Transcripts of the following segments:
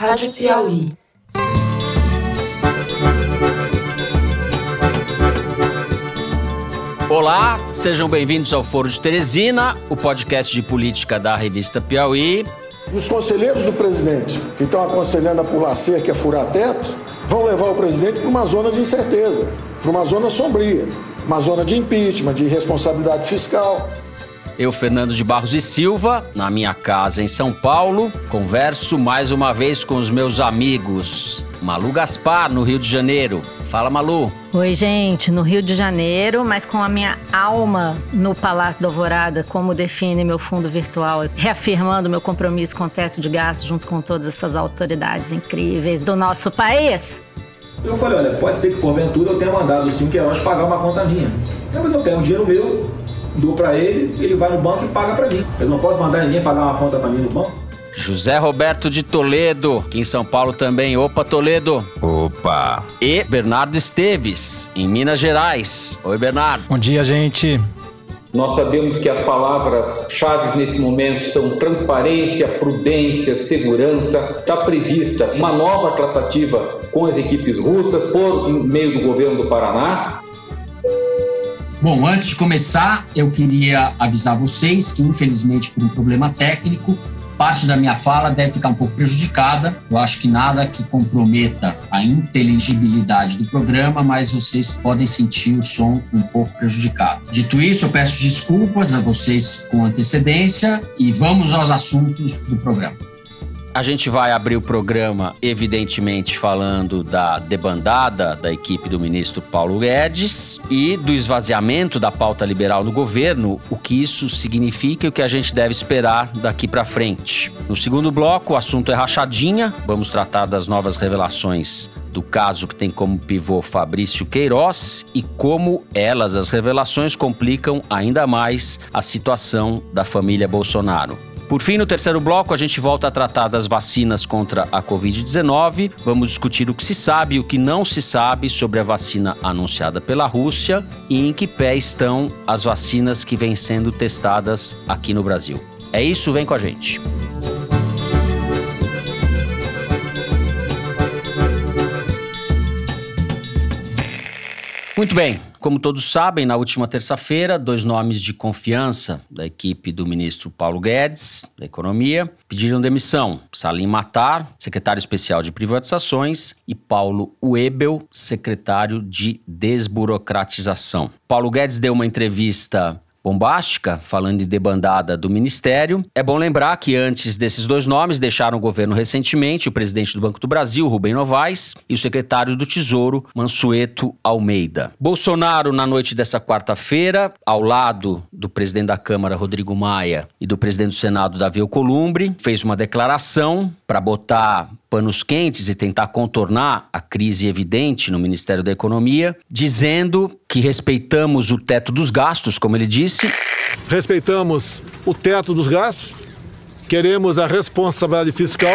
Rádio Piauí. Olá, sejam bem-vindos ao Foro de Teresina, o podcast de política da revista Piauí. E os conselheiros do presidente, que estão aconselhando a pular cerca e a furar teto, vão levar o presidente para uma zona de incerteza, para uma zona sombria, uma zona de impeachment, de irresponsabilidade fiscal. Eu, Fernando de Barros e Silva, na minha casa em São Paulo, converso mais uma vez com os meus amigos. Malu Gaspar, no Rio de Janeiro. Fala, Malu. Oi, gente, no Rio de Janeiro, mas com a minha alma no Palácio da Alvorada, como define meu fundo virtual, reafirmando meu compromisso com o teto de gastos junto com todas essas autoridades incríveis do nosso país. Eu falei, olha, pode ser que porventura eu tenha mandado o 5 Queiroz pagar uma conta minha. Mas eu pego o dinheiro meu, dou para ele, ele vai no banco e paga para mim. Mas não posso mandar ninguém pagar uma conta para mim no banco? José Roberto de Toledo, aqui em São Paulo também. Opa, Toledo. Opa. E Bernardo Esteves, em Minas Gerais. Oi, Bernardo. Bom dia, gente. Nós sabemos que as palavras-chave nesse momento são transparência, prudência, segurança. Está prevista uma nova tratativa com as equipes russas por meio do governo do Paraná. Bom, antes de começar, eu queria avisar vocês que, infelizmente, por um problema técnico, parte da minha fala deve ficar um pouco prejudicada. Eu acho que nada que comprometa a inteligibilidade do programa, mas vocês podem sentir o som um pouco prejudicado. Dito isso, eu peço desculpas a vocês com antecedência e vamos aos assuntos do programa. A gente vai abrir o programa, evidentemente, falando da debandada da equipe do ministro Paulo Guedes e do esvaziamento da pauta liberal no governo, o que isso significa e o que a gente deve esperar daqui para frente. No segundo bloco, o assunto é rachadinha. Vamos tratar das novas revelações do caso que tem como pivô Fabrício Queiroz e como elas, as revelações, complicam ainda mais a situação da família Bolsonaro. Por fim, no terceiro bloco, a gente volta a tratar das vacinas contra a Covid-19. Vamos discutir o que se sabe e o que não se sabe sobre a vacina anunciada pela Rússia e em que pé estão as vacinas que vêm sendo testadas aqui no Brasil. É isso, vem com a gente. Muito bem, como todos sabem, na última terça-feira, dois nomes de confiança da equipe do ministro Paulo Guedes, da Economia, pediram demissão. Salim Matar, secretário especial de privatizações, e Paulo Uebel, secretário de desburocratização. Paulo Guedes deu uma entrevista bombástica, falando de debandada do Ministério. É bom lembrar que antes desses dois nomes deixaram o governo recentemente o presidente do Banco do Brasil, Rubem Novaes, e o secretário do Tesouro, Mansueto Almeida. Bolsonaro, na noite dessa quarta-feira, ao lado do presidente da Câmara, Rodrigo Maia, e do presidente do Senado, Davi Alcolumbre, fez uma declaração para botar panos quentes e tentar contornar a crise evidente no Ministério da Economia, dizendo que respeitamos o teto dos gastos, como ele disse. Respeitamos o teto dos gastos, queremos a responsabilidade fiscal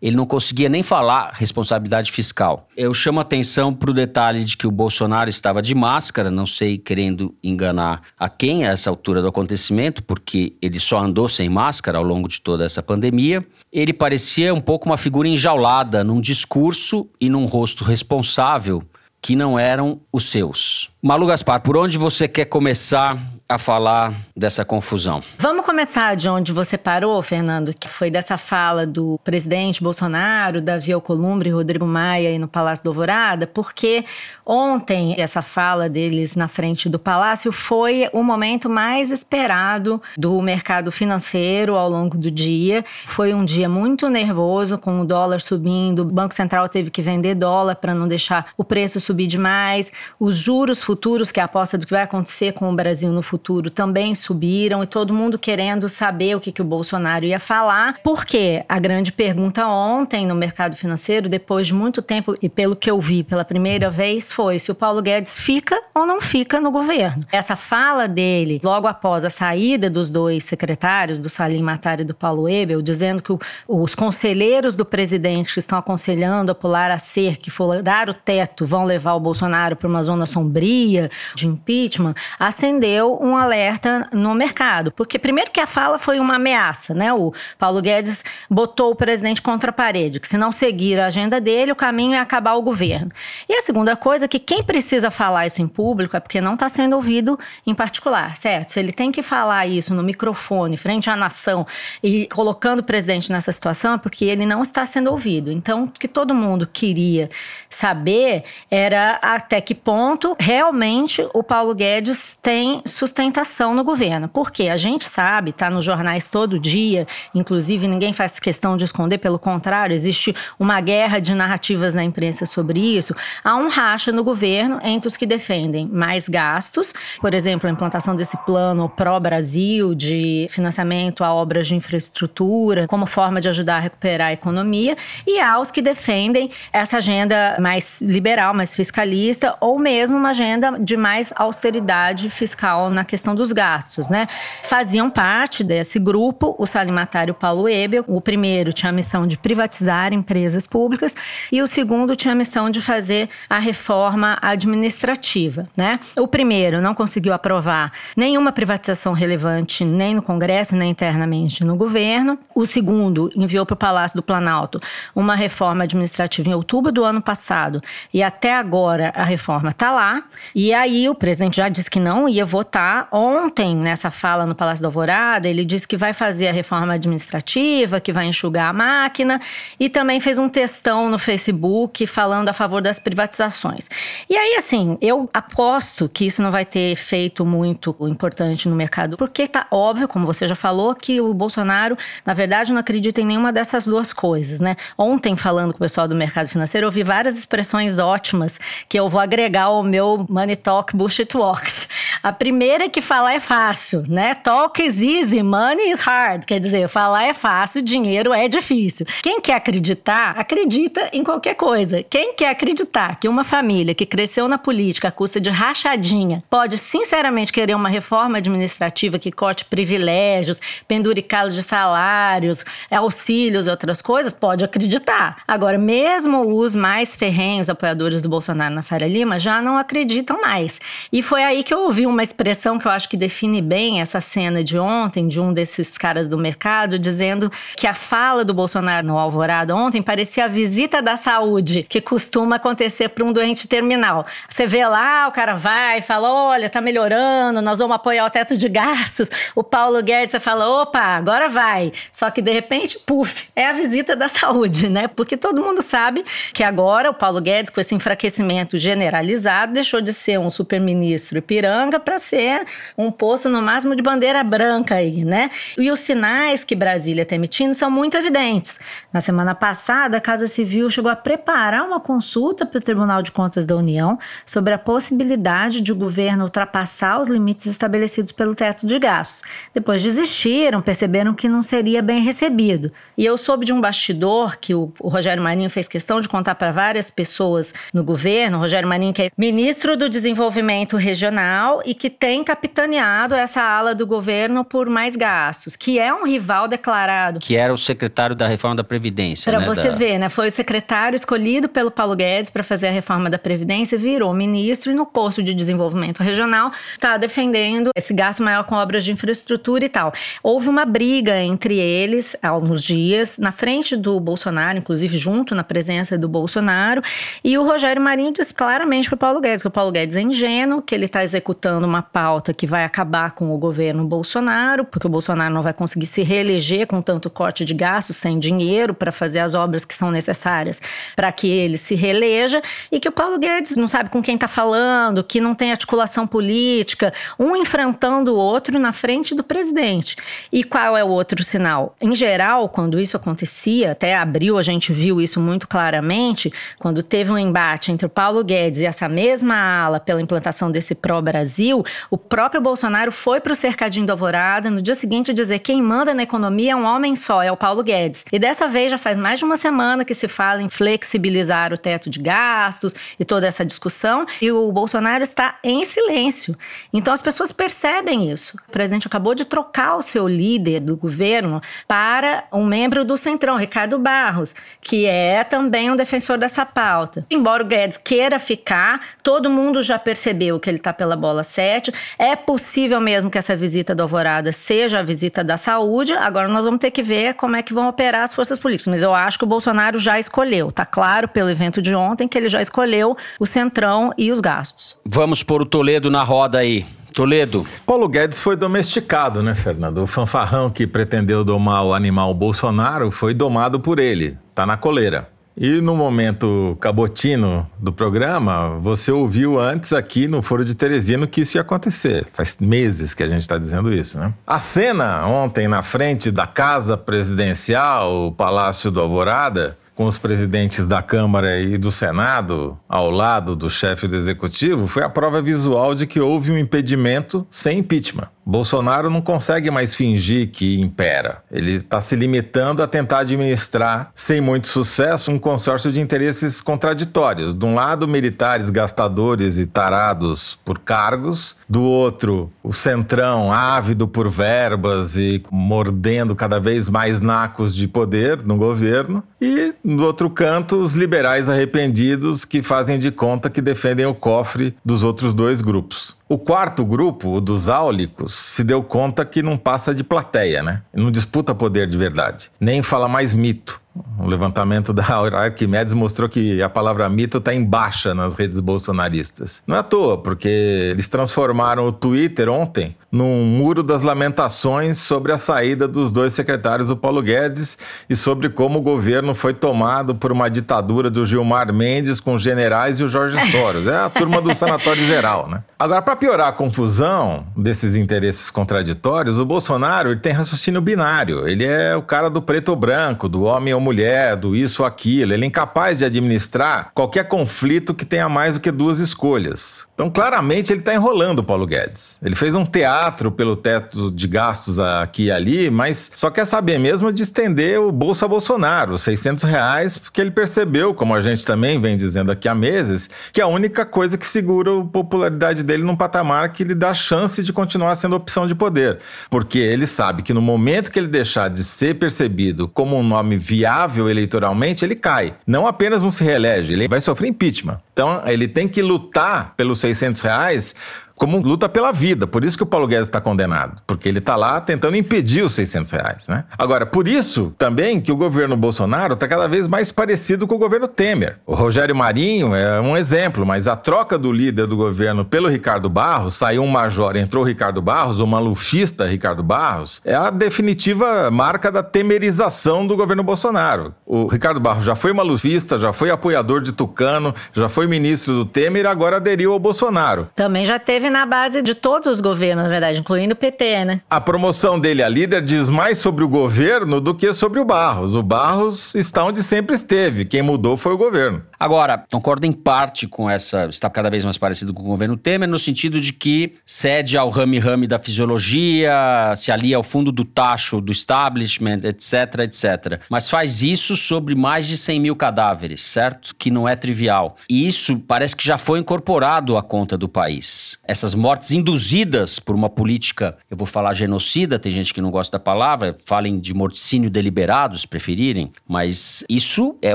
ele não conseguia nem falar responsabilidade fiscal. Eu chamo atenção para o detalhe de que o Bolsonaro estava de máscara, não sei querendo enganar a quem a essa altura do acontecimento, porque ele só andou sem máscara ao longo de toda essa pandemia. Ele parecia um pouco uma figura enjaulada num discurso e num rosto responsável que não eram os seus. Malu Gaspar, por onde você quer começar a falar dessa confusão. Vamos começar de onde você parou, Fernando, que foi dessa fala do presidente Bolsonaro, Davi Alcolumbre e Rodrigo Maia aí no Palácio do Alvorada, porque ontem essa fala deles na frente do palácio foi o momento mais esperado do mercado financeiro ao longo do dia. Foi um dia muito nervoso, com o dólar subindo, o Banco Central teve que vender dólar para não deixar o preço subir demais, os juros futuros, que é a aposta do que vai acontecer com o Brasil no futuro futuro também subiram e todo mundo querendo saber o que, que o Bolsonaro ia falar. Porque a grande pergunta ontem no mercado financeiro, depois de muito tempo, e pelo que eu vi pela primeira vez, foi se o Paulo Guedes fica ou não fica no governo. Essa fala dele, logo após a saída dos dois secretários, do Salim Matar e do Paulo Ebel, dizendo que o, os conselheiros do presidente que estão aconselhando a pular a cerca, que furar o teto, vão levar o Bolsonaro para uma zona sombria de impeachment, acendeu um alerta no mercado. Porque, primeiro, que a fala foi uma ameaça, né? O Paulo Guedes botou o presidente contra a parede, que se não seguir a agenda dele, o caminho é acabar o governo. E a segunda coisa é que quem precisa falar isso em público é porque não está sendo ouvido em particular, certo? Se ele tem que falar isso no microfone, frente à nação e colocando o presidente nessa situação, é porque ele não está sendo ouvido. Então, o que todo mundo queria saber era até que ponto realmente o Paulo Guedes tem sustentação no governo. Porque a gente sabe, está nos jornais todo dia, inclusive ninguém faz questão de esconder, pelo contrário, existe uma guerra de narrativas na imprensa sobre isso. Há um racha no governo entre os que defendem mais gastos, por exemplo, a implantação desse plano pró-Brasil de financiamento a obras de infraestrutura, como forma de ajudar a recuperar a economia, e há os que defendem essa agenda mais liberal, mais fiscalista, ou mesmo uma agenda de mais austeridade fiscal na questão dos gastos, né? Faziam parte desse grupo o Salim Matar e o Paulo Ebel. O primeiro tinha a missão de privatizar empresas públicas e o segundo tinha a missão de fazer a reforma administrativa, né? O primeiro não conseguiu aprovar nenhuma privatização relevante nem no Congresso, nem internamente no governo. O segundo enviou para o Palácio do Planalto uma reforma administrativa em outubro do ano passado e até agora a reforma está lá. E aí o presidente já disse que não ia votar. Ontem, nessa fala no Palácio da Alvorada, ele disse que vai fazer a reforma administrativa, que vai enxugar a máquina e também fez um textão no Facebook falando a favor das privatizações. E aí, assim, eu aposto que isso não vai ter efeito muito importante no mercado, porque tá óbvio, como você já falou, que o Bolsonaro, na verdade, não acredita em nenhuma dessas duas coisas, né? Ontem, falando com o pessoal do mercado financeiro, eu ouvi várias expressões ótimas que eu vou agregar ao meu Money Talk Bullshit Walks. A primeira é que falar é fácil, né? Talk is easy, money is hard. Quer dizer, falar é fácil, dinheiro é difícil. Quem quer acreditar, acredita em qualquer coisa. Quem quer acreditar que uma família que cresceu na política à custa de rachadinha pode sinceramente querer uma reforma administrativa que corte privilégios, penduricá-los de salários, auxílios e outras coisas, pode acreditar. Agora, mesmo os mais ferrenhos apoiadores do Bolsonaro na Faria Lima já não acreditam mais. E foi aí que eu ouvi uma expressão que eu acho que define bem essa cena de ontem, de um desses caras do mercado, dizendo que a fala do Bolsonaro no Alvorada ontem parecia a visita da saúde, que costuma acontecer para um doente terminal. Você vê lá, o cara vai fala: olha, tá melhorando, nós vamos apoiar o teto de gastos. O Paulo Guedes você fala: opa, agora vai. Só que de repente, puf, é a visita da saúde, né? Porque todo mundo sabe que agora o Paulo Guedes, com esse enfraquecimento generalizado, deixou de ser um super-ministro Ipiranga para ser um posto no máximo de bandeira branca aí, né? E os sinais que Brasília está emitindo são muito evidentes. Na semana passada, a Casa Civil chegou a preparar uma consulta para o Tribunal de Contas da União sobre a possibilidade de o governo ultrapassar os limites estabelecidos pelo teto de gastos. Depois desistiram, perceberam que não seria bem recebido. E eu soube de um bastidor que o, o Rogério Marinho fez questão de contar para várias pessoas no governo. O Rogério Marinho, que é ministro do Desenvolvimento Regional e que tem capitaneado essa ala do governo por mais gastos, que é um rival declarado. Que era o secretário da reforma da Previdência. Para né, você da... ver, né? Foi o secretário escolhido pelo Paulo Guedes para fazer a reforma da Previdência, virou ministro e no posto de desenvolvimento regional está defendendo esse gasto maior com obras de infraestrutura e tal. Houve uma briga entre eles há alguns dias, na frente do Bolsonaro, inclusive junto na presença do Bolsonaro, e o Rogério Marinho disse claramente para o Paulo Guedes que o Paulo Guedes é ingênuo, que ele está executando uma pauta que vai acabar com o governo Bolsonaro, porque o Bolsonaro não vai conseguir se reeleger com tanto corte de gastos, sem dinheiro para fazer as obras que são necessárias para que ele se reeleja, e que o Paulo Guedes não sabe com quem está falando, que não tem articulação política, um enfrentando o outro na frente do presidente. E qual é o outro sinal? Em geral, quando isso acontecia, até abril a gente viu isso muito claramente, quando teve um embate entre o Paulo Guedes e essa mesma ala pela implantação desse pró-Brasil, o próprio Bolsonaro foi para o cercadinho da Alvorada no dia seguinte dizer quem manda na economia é um homem só, é o Paulo Guedes. E dessa vez já faz mais de uma semana que se fala em flexibilizar o teto de gastos e toda essa discussão, e o Bolsonaro está em silêncio. Então as pessoas percebem isso. O presidente acabou de trocar o seu líder do governo para um membro do Centrão, Ricardo Barros, que é também um defensor dessa pauta. Embora o Guedes queira ficar, todo mundo já percebeu que ele está pela bola 7. É possível mesmo que essa visita do Alvorada seja a visita da saúde. Agora nós vamos ter que ver como é que vão operar as forças políticas. Mas eu acho que o Bolsonaro já escolheu. Tá claro pelo evento de ontem que ele já escolheu o centrão e os gastos. Vamos pôr o Toledo na roda aí. Toledo. Paulo Guedes foi domesticado, né, Fernando? O fanfarrão que pretendeu domar o animal Bolsonaro foi domado por ele. Tá na coleira. E no momento cabotino do programa, você ouviu antes aqui no Foro de Teresino que isso ia acontecer. Faz meses que a gente está dizendo isso, né? A cena ontem na frente da casa presidencial, o Palácio do Alvorada, com os presidentes da Câmara e do Senado ao lado do chefe do executivo, foi a prova visual de que houve um impedimento sem impeachment. Bolsonaro não consegue mais fingir que impera. Ele está se limitando a tentar administrar, sem muito sucesso, um consórcio de interesses contraditórios. De um lado, militares gastadores e tarados por cargos, do outro, o centrão ávido por verbas e mordendo cada vez mais nacos de poder no governo, e no outro canto, os liberais arrependidos que fazem de conta que defendem o cofre dos outros dois grupos. O quarto grupo, o dos áulicos, se deu conta que não passa de plateia, né? Não disputa poder de verdade. Nem fala mais mito. O levantamento da Arquimedes mostrou que a palavra mito está em baixa nas redes bolsonaristas. Não é à toa, porque eles transformaram o Twitter ontem num muro das lamentações sobre a saída dos dois secretários do Paulo Guedes e sobre como o governo foi tomado por uma ditadura do Gilmar Mendes com os generais e o Jorge Soros. É a turma do sanatório geral, né? Agora, para piorar a confusão desses interesses contraditórios, o Bolsonaro ele tem raciocínio binário. Ele é o cara do preto ou branco, do homem ou mulher, do isso ou aquilo. Ele é incapaz de administrar qualquer conflito que tenha mais do que duas escolhas. Então, claramente, ele está enrolando o Paulo Guedes. Ele fez um teatro pelo teto de gastos aqui e ali, mas só quer saber mesmo de estender o Bolsa Bolsonaro, os 600 reais, porque ele percebeu, como a gente também vem dizendo aqui há meses, que é a única coisa que segura a popularidade dele num patamar que lhe dá chance de continuar sendo opção de poder. Porque ele sabe que no momento que ele deixar de ser percebido como um nome viável eleitoralmente, ele cai. Não apenas não se reelege, ele vai sofrer impeachment. Então, ele tem que lutar pelos 600 reais como luta pela vida. Por isso que o Paulo Guedes está condenado, porque ele está lá tentando impedir os 600 reais, né? Agora, por isso também que o governo Bolsonaro está cada vez mais parecido com o governo Temer. O Rogério Marinho é um exemplo, mas a troca do líder do governo pelo Ricardo Barros, saiu um major, entrou o Ricardo Barros, o malufista Ricardo Barros, é a definitiva marca da temerização do governo Bolsonaro. O Ricardo Barros já foi malufista, já foi apoiador de Tucano, já foi ministro do Temer agora aderiu ao Bolsonaro. Também já teve na base de todos os governos, na verdade, incluindo o PT, né? A promoção dele a líder diz mais sobre o governo do que sobre o Barros. O Barros está onde sempre esteve. Quem mudou foi o governo. Agora, concordo em parte com essa. Está cada vez mais parecido com o governo Temer, no sentido de que cede ao rame-rame da fisiologia, se alia ao fundo do tacho do establishment, etc, etc. Mas faz isso sobre mais de 100 mil cadáveres, certo? Que não é trivial. E isso parece que já foi incorporado à conta do país essas mortes induzidas por uma política, eu vou falar genocida, tem gente que não gosta da palavra, falem de morticínio deliberado, se preferirem, mas isso é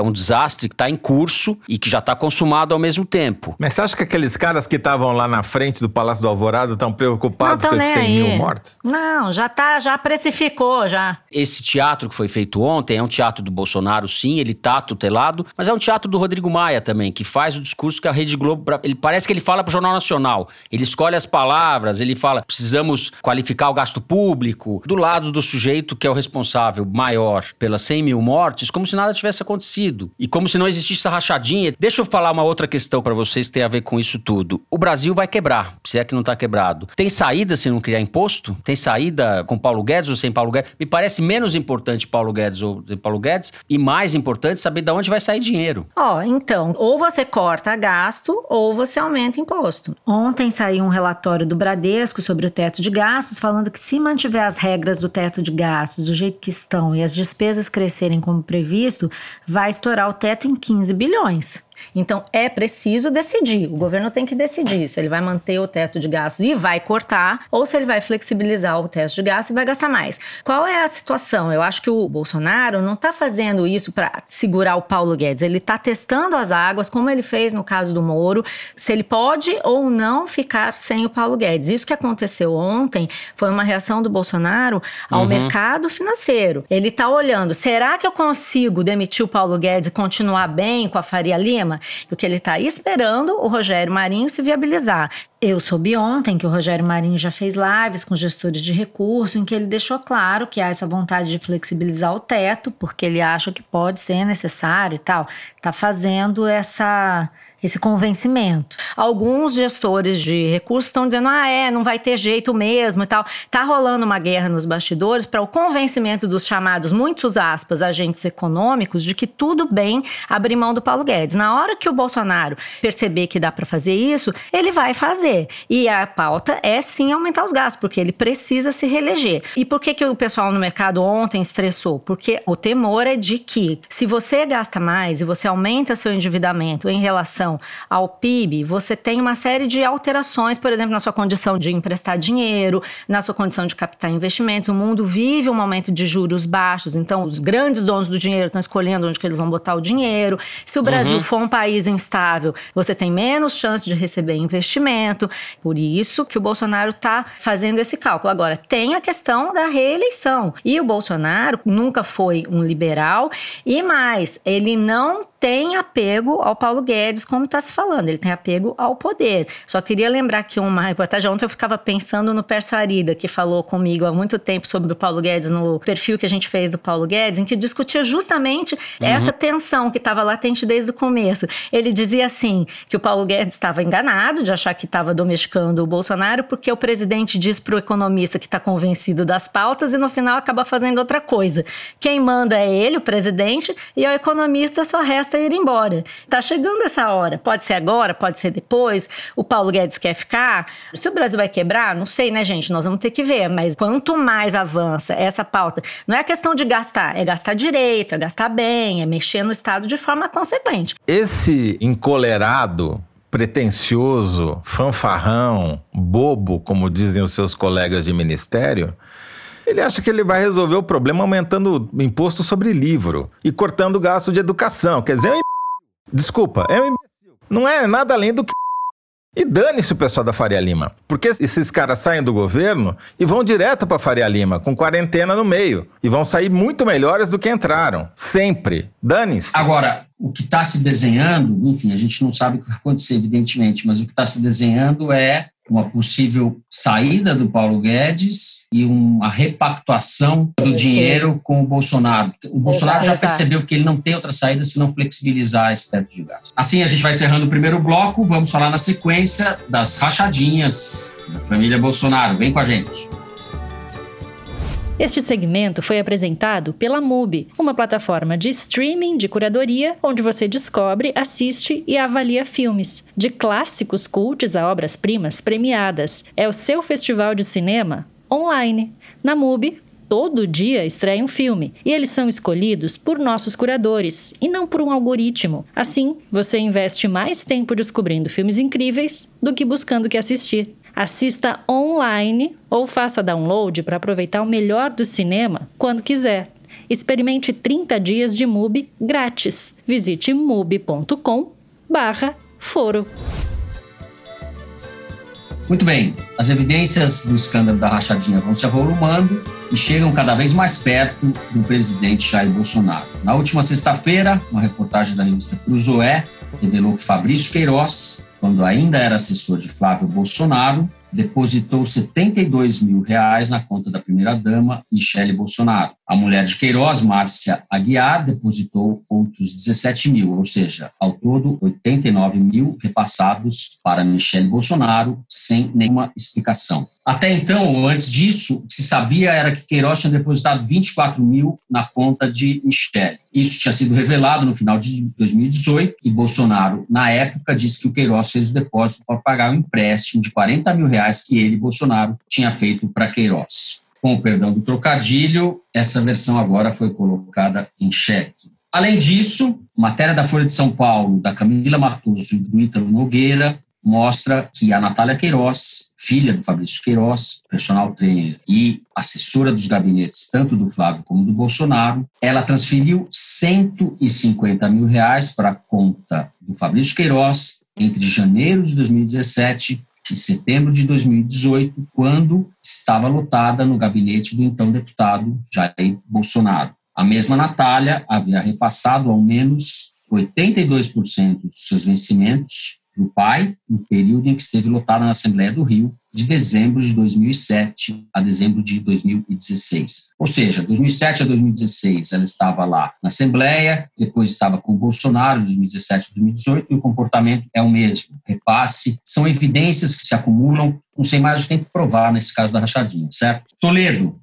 um desastre que está em curso e que já está consumado ao mesmo tempo. Mas você acha que aqueles caras que estavam lá na frente do Palácio do Alvorada estão preocupados com esses 100 mil mortos? Não, já tá, já precificou, já. Esse teatro que foi feito ontem é um teatro do Bolsonaro, sim, ele tá tutelado, mas é um teatro do Rodrigo Maia também, que faz o discurso que a Rede Globo, ele parece que ele fala pro Jornal Nacional. Ele escolhe as palavras, ele fala: precisamos qualificar o gasto público, do lado do sujeito que é o responsável maior pelas 100 mil mortes, como se nada tivesse acontecido. E como se não existisse essa rachadinha. Deixa eu falar uma outra questão para vocês que tem a ver com isso tudo. O Brasil vai quebrar, se é que não está quebrado. Tem saída se não criar imposto? Tem saída com Paulo Guedes ou sem Paulo Guedes? Me parece menos importante Paulo Guedes ou sem Paulo Guedes e mais importante saber de onde vai sair dinheiro. Ó, oh, então, ou você corta gasto ou você aumenta imposto. Ontem saiu um relatório do Bradesco sobre o teto de gastos, falando que se mantiver as regras do teto de gastos do jeito que estão e as despesas crescerem como previsto, vai estourar o teto em 15 bilhões. Então é preciso decidir. O governo tem que decidir se ele vai manter o teto de gastos e vai cortar, ou se ele vai flexibilizar o teto de gastos e vai gastar mais. Qual é a situação? Eu acho que o Bolsonaro não está fazendo isso para segurar o Paulo Guedes. Ele está testando as águas, como ele fez no caso do Moro, se ele pode ou não ficar sem o Paulo Guedes. Isso que aconteceu ontem foi uma reação do Bolsonaro ao uhum. mercado financeiro. Ele está olhando, será que eu consigo demitir o Paulo Guedes e continuar bem com a Faria Lima? Porque ele está esperando o Rogério Marinho se viabilizar. Eu soube ontem que o Rogério Marinho já fez lives com gestores de recurso em que ele deixou claro que há essa vontade de flexibilizar o teto, porque ele acha que pode ser necessário e tal. Está fazendo essa esse convencimento. Alguns gestores de recursos estão dizendo: ah, é, não vai ter jeito mesmo e tal. Tá rolando uma guerra nos bastidores para o convencimento dos chamados, muitos aspas, agentes econômicos, de que tudo bem abrir mão do Paulo Guedes. Na hora que o Bolsonaro perceber que dá para fazer isso, ele vai fazer. E a pauta é sim aumentar os gastos, porque ele precisa se reeleger. E por que, que o pessoal no mercado ontem estressou? Porque o temor é de que, se você gasta mais e você aumenta seu endividamento em relação relação ao PIB, você tem uma série de alterações, por exemplo, na sua condição de emprestar dinheiro, na sua condição de captar investimentos. O mundo vive um momento de juros baixos, então os grandes donos do dinheiro estão escolhendo onde que eles vão botar o dinheiro. Se o Brasil uhum. for um país instável, você tem menos chance de receber investimento. Por isso que o Bolsonaro está fazendo esse cálculo. Agora, tem a questão da reeleição. E o Bolsonaro nunca foi um liberal e mais, ele não tem apego ao Paulo Guedes, como está se falando, ele tem apego ao poder. Só queria lembrar que uma reportagem, ontem eu ficava pensando no Perso Arida, que falou comigo há muito tempo sobre o Paulo Guedes, no perfil que a gente fez do Paulo Guedes, em que discutia justamente uhum. essa tensão que estava latente desde o começo. Ele dizia assim, que o Paulo Guedes estava enganado de achar que estava domesticando o Bolsonaro, porque o presidente diz para o economista que está convencido das pautas e no final acaba fazendo outra coisa. Quem manda é ele, o presidente, e ao economista só resta ir embora. Está chegando essa hora. Pode ser agora, pode ser depois. O Paulo Guedes quer ficar. Se o Brasil vai quebrar, não sei, né, gente? Nós vamos ter que ver. Mas quanto mais avança essa pauta, não é questão de gastar, é gastar direito, é gastar bem, é mexer no Estado de forma consequente. Esse encolerado pretencioso, fanfarrão, bobo, como dizem os seus colegas de ministério, ele acha que ele vai resolver o problema aumentando o imposto sobre livro e cortando o gasto de educação. Quer dizer, é um Desculpa, é um imbecil. Não é nada além do que. E dane-se o pessoal da Faria Lima. Porque esses caras saem do governo e vão direto para Faria Lima, com quarentena no meio. E vão sair muito melhores do que entraram. Sempre. Dane-se. Agora, o que está se desenhando, enfim, a gente não sabe o que vai acontecer, evidentemente, mas o que está se desenhando é uma possível saída do Paulo Guedes e uma repactuação do dinheiro com o Bolsonaro. O Bolsonaro exato, já percebeu exato. que ele não tem outra saída se não flexibilizar esse teto de gastos. Assim, a gente vai encerrando o primeiro bloco, vamos falar na sequência das rachadinhas da família Bolsonaro. Vem com a gente. Este segmento foi apresentado pela MUBI, uma plataforma de streaming de curadoria onde você descobre, assiste e avalia filmes, de clássicos cultos a obras-primas premiadas. É o seu festival de cinema online. Na MUBI, todo dia estreia um filme e eles são escolhidos por nossos curadores e não por um algoritmo. Assim, você investe mais tempo descobrindo filmes incríveis do que buscando que assistir. Assista online ou faça download para aproveitar o melhor do cinema quando quiser. Experimente 30 dias de MUBI grátis. Visite mubi.com foro. Muito bem, as evidências do escândalo da rachadinha vão se avolumando e chegam cada vez mais perto do presidente Jair Bolsonaro. Na última sexta-feira, uma reportagem da revista Cruzoé revelou que Fabrício Queiroz quando ainda era assessor de Flávio Bolsonaro, depositou 72 mil reais na conta da primeira-dama, Michele Bolsonaro. A mulher de Queiroz, Márcia Aguiar, depositou outros 17 mil, ou seja, ao todo 89 mil repassados para Michele Bolsonaro, sem nenhuma explicação. Até então, antes disso, o que se sabia era que Queiroz tinha depositado 24 mil na conta de Michele. Isso tinha sido revelado no final de 2018 e Bolsonaro, na época, disse que o Queiroz fez o depósito para pagar o empréstimo de 40 mil reais que ele, Bolsonaro, tinha feito para Queiroz. Com o perdão do trocadilho, essa versão agora foi colocada em xeque. Além disso, matéria da Folha de São Paulo, da Camila Matoso e do Ítalo Nogueira, mostra que a Natália Queiroz, filha do Fabrício Queiroz, personal trainer e assessora dos gabinetes tanto do Flávio como do Bolsonaro, ela transferiu 150 mil reais para a conta do Fabrício Queiroz entre janeiro de 2017 e setembro de 2018, quando estava lotada no gabinete do então deputado Jair Bolsonaro. A mesma Natália havia repassado ao menos 82% dos seus vencimentos do pai no período em que esteve lotada na Assembleia do Rio, de dezembro de 2007 a dezembro de 2016. Ou seja, 2007 a 2016 ela estava lá na Assembleia, depois estava com o Bolsonaro, de 2017 a 2018, e o comportamento é o mesmo. Repasse, são evidências que se acumulam, não sei mais o que tem que provar nesse caso da rachadinha, certo? Toledo.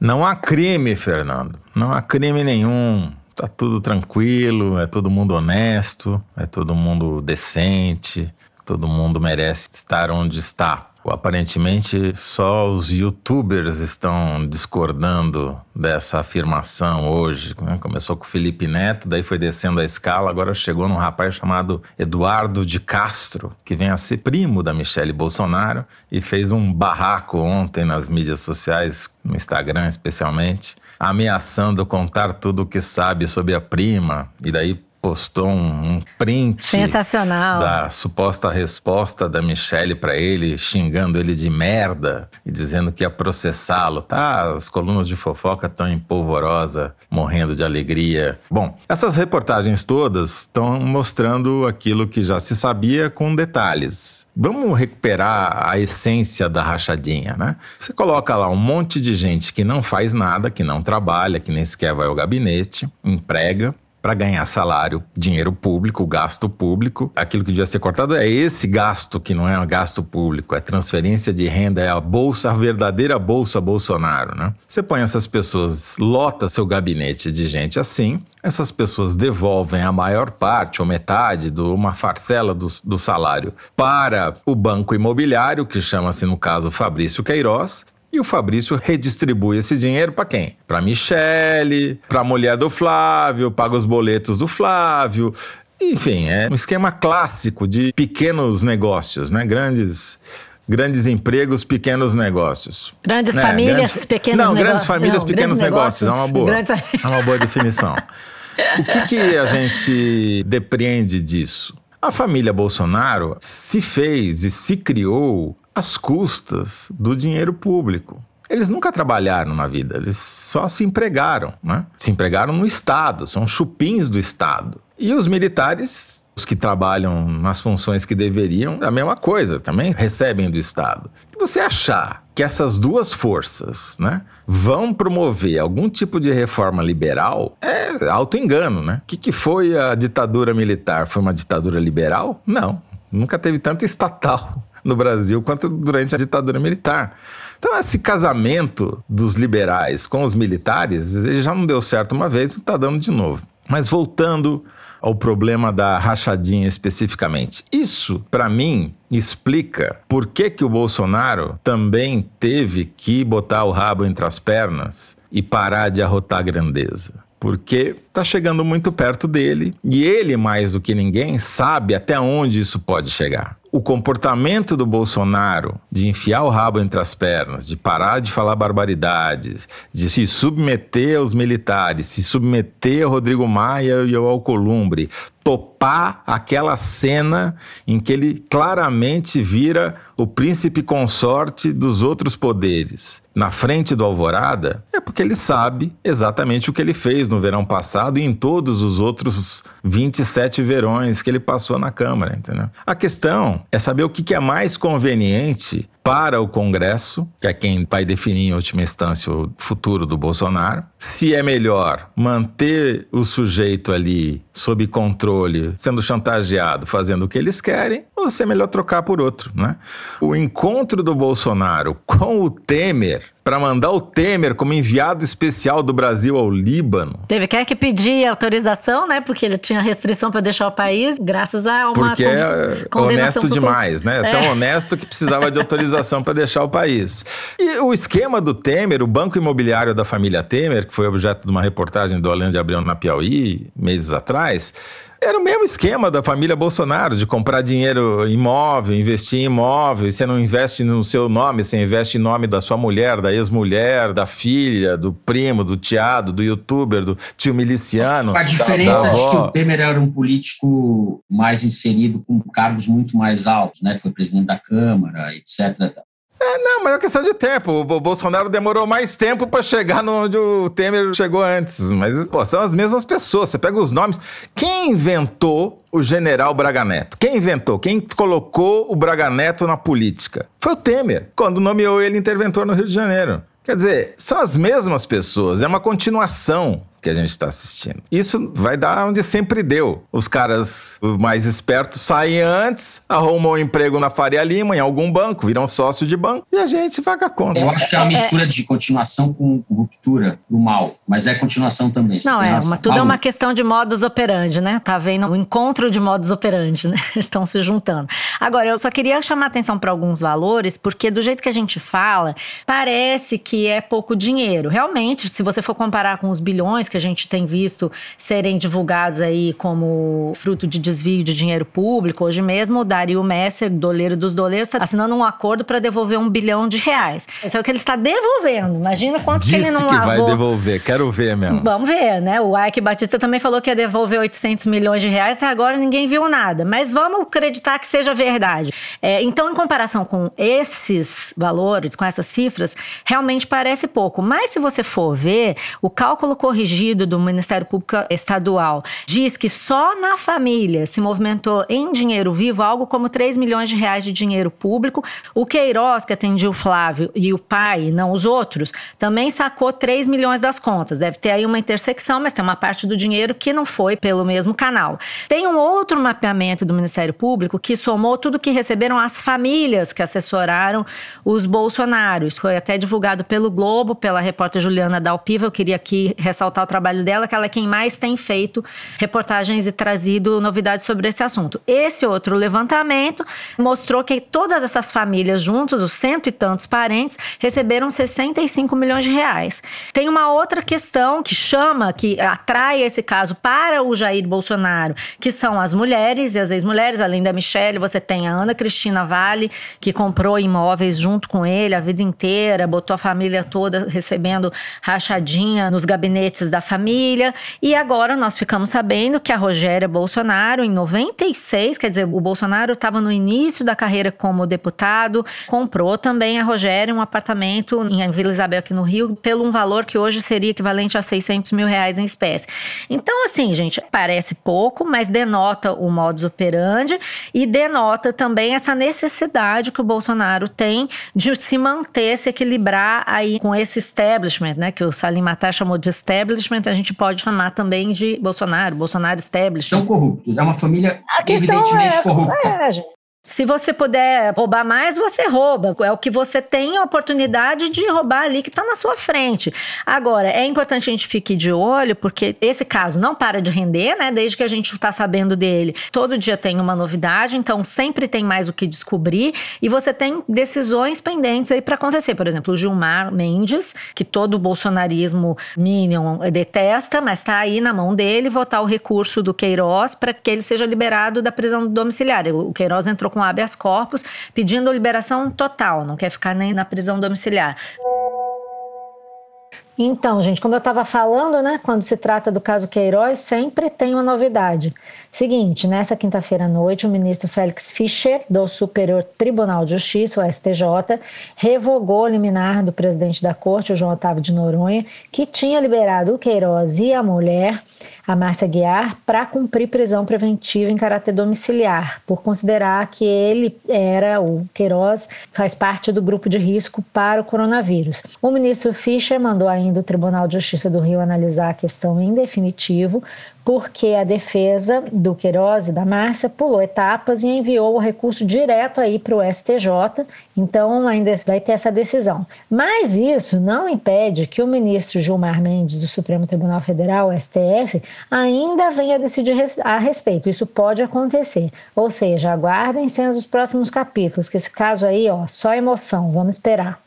Não há crime, Fernando. Não há crime nenhum tá tudo tranquilo, é todo mundo honesto, é todo mundo decente, todo mundo merece estar onde está. Aparentemente, só os youtubers estão discordando dessa afirmação hoje. Né? Começou com o Felipe Neto, daí foi descendo a escala, agora chegou num rapaz chamado Eduardo de Castro, que vem a ser primo da Michelle Bolsonaro e fez um barraco ontem nas mídias sociais, no Instagram especialmente, ameaçando contar tudo o que sabe sobre a prima. E daí postou um, print Sensacional. da suposta resposta da Michelle para ele, xingando ele de merda e dizendo que ia processá-lo. Tá, as colunas de fofoca estão em polvorosa, morrendo de alegria. Bom, essas reportagens todas estão mostrando aquilo que já se sabia com detalhes. Vamos recuperar a essência da rachadinha, né? Você coloca lá um monte de gente que não faz nada, que não trabalha, que nem sequer vai ao gabinete, emprega, para ganhar salário, dinheiro público, gasto público. Aquilo que devia ser cortado é esse gasto que não é um gasto público, é transferência de renda, é a bolsa, a verdadeira bolsa Bolsonaro, né? Você põe essas pessoas, lota seu gabinete de gente assim, essas pessoas devolvem a maior parte ou metade de uma parcela do, do salário para o banco imobiliário, que chama-se, no caso, Fabrício Queiroz, e o Fabrício redistribui esse dinheiro para quem? Para Michele, para a mulher do Flávio, paga os boletos do Flávio. Enfim, é um esquema clássico de pequenos negócios, né? Grandes grandes empregos, pequenos negócios. Grandes né? famílias, grandes, pequenos negócios. Não, grandes famílias, não, pequenos negócios. negócios. É uma boa. Grandes... É uma boa definição. o que, que a gente depreende disso? A família Bolsonaro se fez e se criou às custas do dinheiro público. Eles nunca trabalharam na vida, eles só se empregaram, né? Se empregaram no Estado, são chupins do Estado. E os militares, os que trabalham nas funções que deveriam, a mesma coisa, também recebem do Estado. E você achar que essas duas forças, né, vão promover algum tipo de reforma liberal é auto-engano, né? O que, que foi a ditadura militar? Foi uma ditadura liberal? Não, nunca teve tanto estatal no Brasil quanto durante a ditadura militar. Então, esse casamento dos liberais com os militares ele já não deu certo uma vez e está dando de novo. Mas voltando ao problema da rachadinha especificamente. Isso, para mim, explica por que, que o Bolsonaro também teve que botar o rabo entre as pernas e parar de arrotar grandeza porque está chegando muito perto dele e ele, mais do que ninguém, sabe até onde isso pode chegar o comportamento do Bolsonaro de enfiar o rabo entre as pernas, de parar de falar barbaridades, de se submeter aos militares, se submeter ao Rodrigo Maia e ao Alcolumbre, topar aquela cena em que ele claramente vira o príncipe consorte dos outros poderes na frente do Alvorada, é porque ele sabe exatamente o que ele fez no verão passado e em todos os outros 27 verões que ele passou na Câmara, entendeu? A questão é saber o que é mais conveniente para o Congresso, que é quem vai definir em última instância o futuro do Bolsonaro, se é melhor manter o sujeito ali sob controle, sendo chantageado, fazendo o que eles querem, ou se é melhor trocar por outro, né? O encontro do Bolsonaro com o Temer para mandar o Temer como enviado especial do Brasil ao Líbano. Teve que, que pedir autorização, né? Porque ele tinha restrição para deixar o país, graças a uma Porque é honesto demais, né? É. Tão honesto que precisava de autorização para deixar o país. E o esquema do Temer, o banco imobiliário da família Temer, que foi objeto de uma reportagem do Alain de Abreu na Piauí, meses atrás, era o mesmo esquema da família Bolsonaro, de comprar dinheiro imóvel, investir em imóvel, e você não investe no seu nome, você investe em nome da sua mulher, da ex-mulher, da filha, do primo, do tiado, do youtuber, do tio miliciano. A diferença da é que avó. o Temer era um político mais inserido com cargos muito mais altos, né? Foi presidente da Câmara, etc. É, não, mas é questão de tempo. O Bo- Bolsonaro demorou mais tempo para chegar onde o Temer chegou antes. Mas, pô, são as mesmas pessoas. Você pega os nomes. Quem inventou o general Braga Neto? Quem inventou? Quem colocou o Braga Neto na política? Foi o Temer, quando nomeou ele interventor no Rio de Janeiro. Quer dizer, são as mesmas pessoas, é uma continuação que a gente está assistindo. Isso vai dar onde sempre deu. Os caras mais espertos saem antes, arrumam um emprego na Faria Lima, em algum banco, viram sócio de banco, e a gente paga conta. Eu acho que é uma mistura de continuação com ruptura do mal, mas é continuação também. Não, é, uma, tudo é uma questão de modus operandi, né? Tá vendo o encontro de modus operandi, né? Estão se juntando. Agora, eu só queria chamar atenção para alguns valores, porque do jeito que a gente fala, parece que é pouco dinheiro. Realmente, se você for comparar com os bilhões que a gente tem visto serem divulgados aí como fruto de desvio de dinheiro público, hoje mesmo o Dario Messer, doleiro dos doleiros, está assinando um acordo para devolver um bilhão de reais. Isso é o que ele está devolvendo. Imagina quanto que ele Disse não que vai lavou. devolver, quero ver mesmo. Vamos ver, né? O Ike Batista também falou que ia devolver 800 milhões de reais, até agora ninguém viu nada. Mas vamos acreditar que seja verdade. É, então, em comparação com esses valores, com essas cifras, realmente parece pouco. Mas se você for ver, o cálculo corrigido do Ministério Público Estadual diz que só na família se movimentou em dinheiro vivo algo como 3 milhões de reais de dinheiro público. O Queiroz, que atendia o Flávio, e o pai, não os outros, também sacou 3 milhões das contas. Deve ter aí uma intersecção, mas tem uma parte do dinheiro que não foi pelo mesmo canal. Tem um outro mapeamento do Ministério Público que somou tudo que receberam as famílias que assessoraram os Bolsonaros. Foi até divulgado pelo Globo, pela repórter Juliana Dalpiva. Eu queria aqui ressaltar trabalho dela, que ela é quem mais tem feito reportagens e trazido novidades sobre esse assunto. Esse outro levantamento mostrou que todas essas famílias juntos, os cento e tantos parentes, receberam 65 milhões de reais. Tem uma outra questão que chama, que atrai esse caso para o Jair Bolsonaro, que são as mulheres e as ex-mulheres, além da Michelle, você tem a Ana Cristina Vale, que comprou imóveis junto com ele a vida inteira, botou a família toda recebendo rachadinha nos gabinetes da família. E agora nós ficamos sabendo que a Rogéria Bolsonaro, em 96, quer dizer, o Bolsonaro estava no início da carreira como deputado, comprou também a Rogéria um apartamento em Vila Isabel, aqui no Rio, pelo um valor que hoje seria equivalente a 600 mil reais em espécie. Então, assim, gente, parece pouco, mas denota o modus operandi e denota também essa necessidade que o Bolsonaro tem de se manter, se equilibrar aí com esse establishment, né? Que o Salim Matar chamou de establishment, a gente pode chamar também de Bolsonaro, Bolsonaro establishment. São corruptos. É uma família A questão evidentemente é, corrupta. é. Se você puder roubar mais, você rouba. É o que você tem a oportunidade de roubar ali que está na sua frente. Agora, é importante a gente fique de olho, porque esse caso não para de render, né? Desde que a gente está sabendo dele. Todo dia tem uma novidade, então sempre tem mais o que descobrir. E você tem decisões pendentes aí para acontecer. Por exemplo, o Gilmar Mendes, que todo o bolsonarismo Minion detesta, mas está aí na mão dele votar o recurso do Queiroz para que ele seja liberado da prisão domiciliar. O Queiroz entrou com habeas corpus pedindo liberação total, não quer ficar nem na prisão domiciliar. Então, gente, como eu estava falando, né, quando se trata do caso Queiroz, sempre tem uma novidade. Seguinte, nessa quinta-feira à noite, o ministro Félix Fischer, do Superior Tribunal de Justiça, o STJ, revogou o liminar do presidente da corte, o João Otávio de Noronha, que tinha liberado o Queiroz e a mulher, a Márcia Guiar, para cumprir prisão preventiva em caráter domiciliar, por considerar que ele era, o Queiroz, faz parte do grupo de risco para o coronavírus. O ministro Fischer mandou ainda o Tribunal de Justiça do Rio analisar a questão em definitivo, porque a defesa do Queiroz e da Márcia pulou etapas e enviou o recurso direto aí para o STJ, então ainda vai ter essa decisão. Mas isso não impede que o ministro Gilmar Mendes do Supremo Tribunal Federal, STF, ainda venha decidir a respeito. Isso pode acontecer. Ou seja, aguardem cenas dos próximos capítulos, que esse caso aí, ó, só emoção, vamos esperar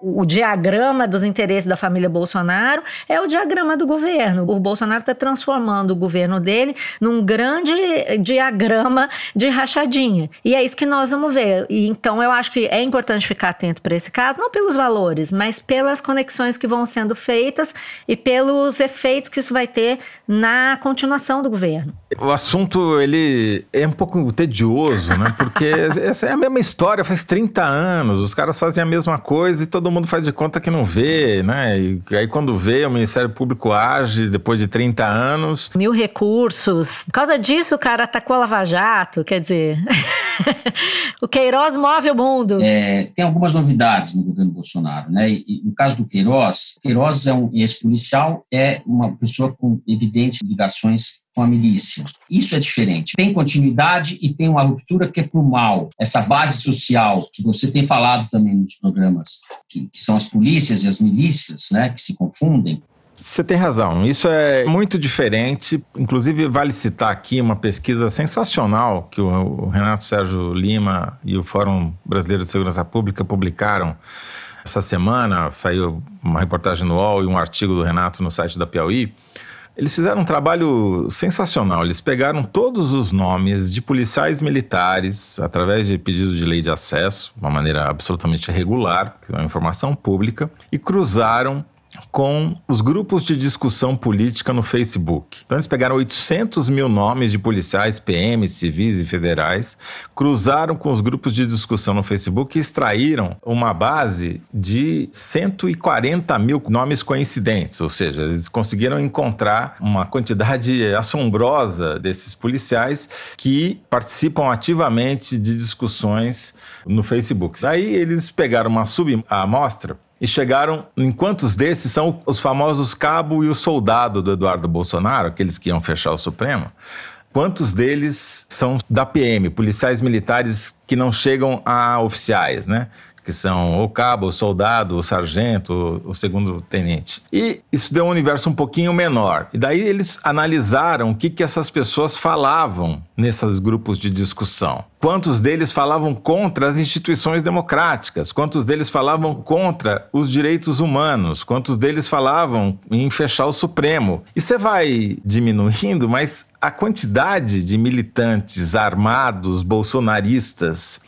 o diagrama dos interesses da família Bolsonaro é o diagrama do governo. O Bolsonaro está transformando o governo dele num grande diagrama de rachadinha. E é isso que nós vamos ver. E então eu acho que é importante ficar atento para esse caso, não pelos valores, mas pelas conexões que vão sendo feitas e pelos efeitos que isso vai ter na continuação do governo. O assunto ele é um pouco tedioso, né? Porque essa é a mesma história faz 30 anos, os caras fazem a mesma coisa e todo mundo faz de conta que não vê, né? E aí quando vê, o Ministério Público age depois de 30 anos. Mil recursos. Por causa disso, o cara atacou a Lava Jato, quer dizer... o Queiroz move o mundo. É, tem algumas novidades no governo Bolsonaro, né? E, no caso do Queiroz, Queiroz é um ex-policial, é uma pessoa com evidentes ligações com a milícia. Isso é diferente. Tem continuidade e tem uma ruptura que é para o mal. Essa base social que você tem falado também nos programas, que, que são as polícias e as milícias, né, que se confundem. Você tem razão, isso é muito diferente. Inclusive, vale citar aqui uma pesquisa sensacional que o Renato Sérgio Lima e o Fórum Brasileiro de Segurança Pública publicaram essa semana. Saiu uma reportagem no UOL e um artigo do Renato no site da Piauí eles fizeram um trabalho sensacional. Eles pegaram todos os nomes de policiais militares através de pedido de lei de acesso, uma maneira absolutamente regular, que é uma informação pública, e cruzaram com os grupos de discussão política no Facebook. Então, eles pegaram 800 mil nomes de policiais, PMs, civis e federais, cruzaram com os grupos de discussão no Facebook e extraíram uma base de 140 mil nomes coincidentes, ou seja, eles conseguiram encontrar uma quantidade assombrosa desses policiais que participam ativamente de discussões no Facebook. Aí eles pegaram uma subamostra e chegaram em quantos desses são os famosos cabo e o soldado do Eduardo Bolsonaro, aqueles que iam fechar o Supremo. Quantos deles são da PM, policiais militares que não chegam a oficiais, né? Que são o cabo, o soldado, o sargento, o segundo tenente. E isso deu um universo um pouquinho menor. E daí eles analisaram o que, que essas pessoas falavam nesses grupos de discussão. Quantos deles falavam contra as instituições democráticas? Quantos deles falavam contra os direitos humanos? Quantos deles falavam em fechar o Supremo? E você vai diminuindo, mas a quantidade de militantes armados bolsonaristas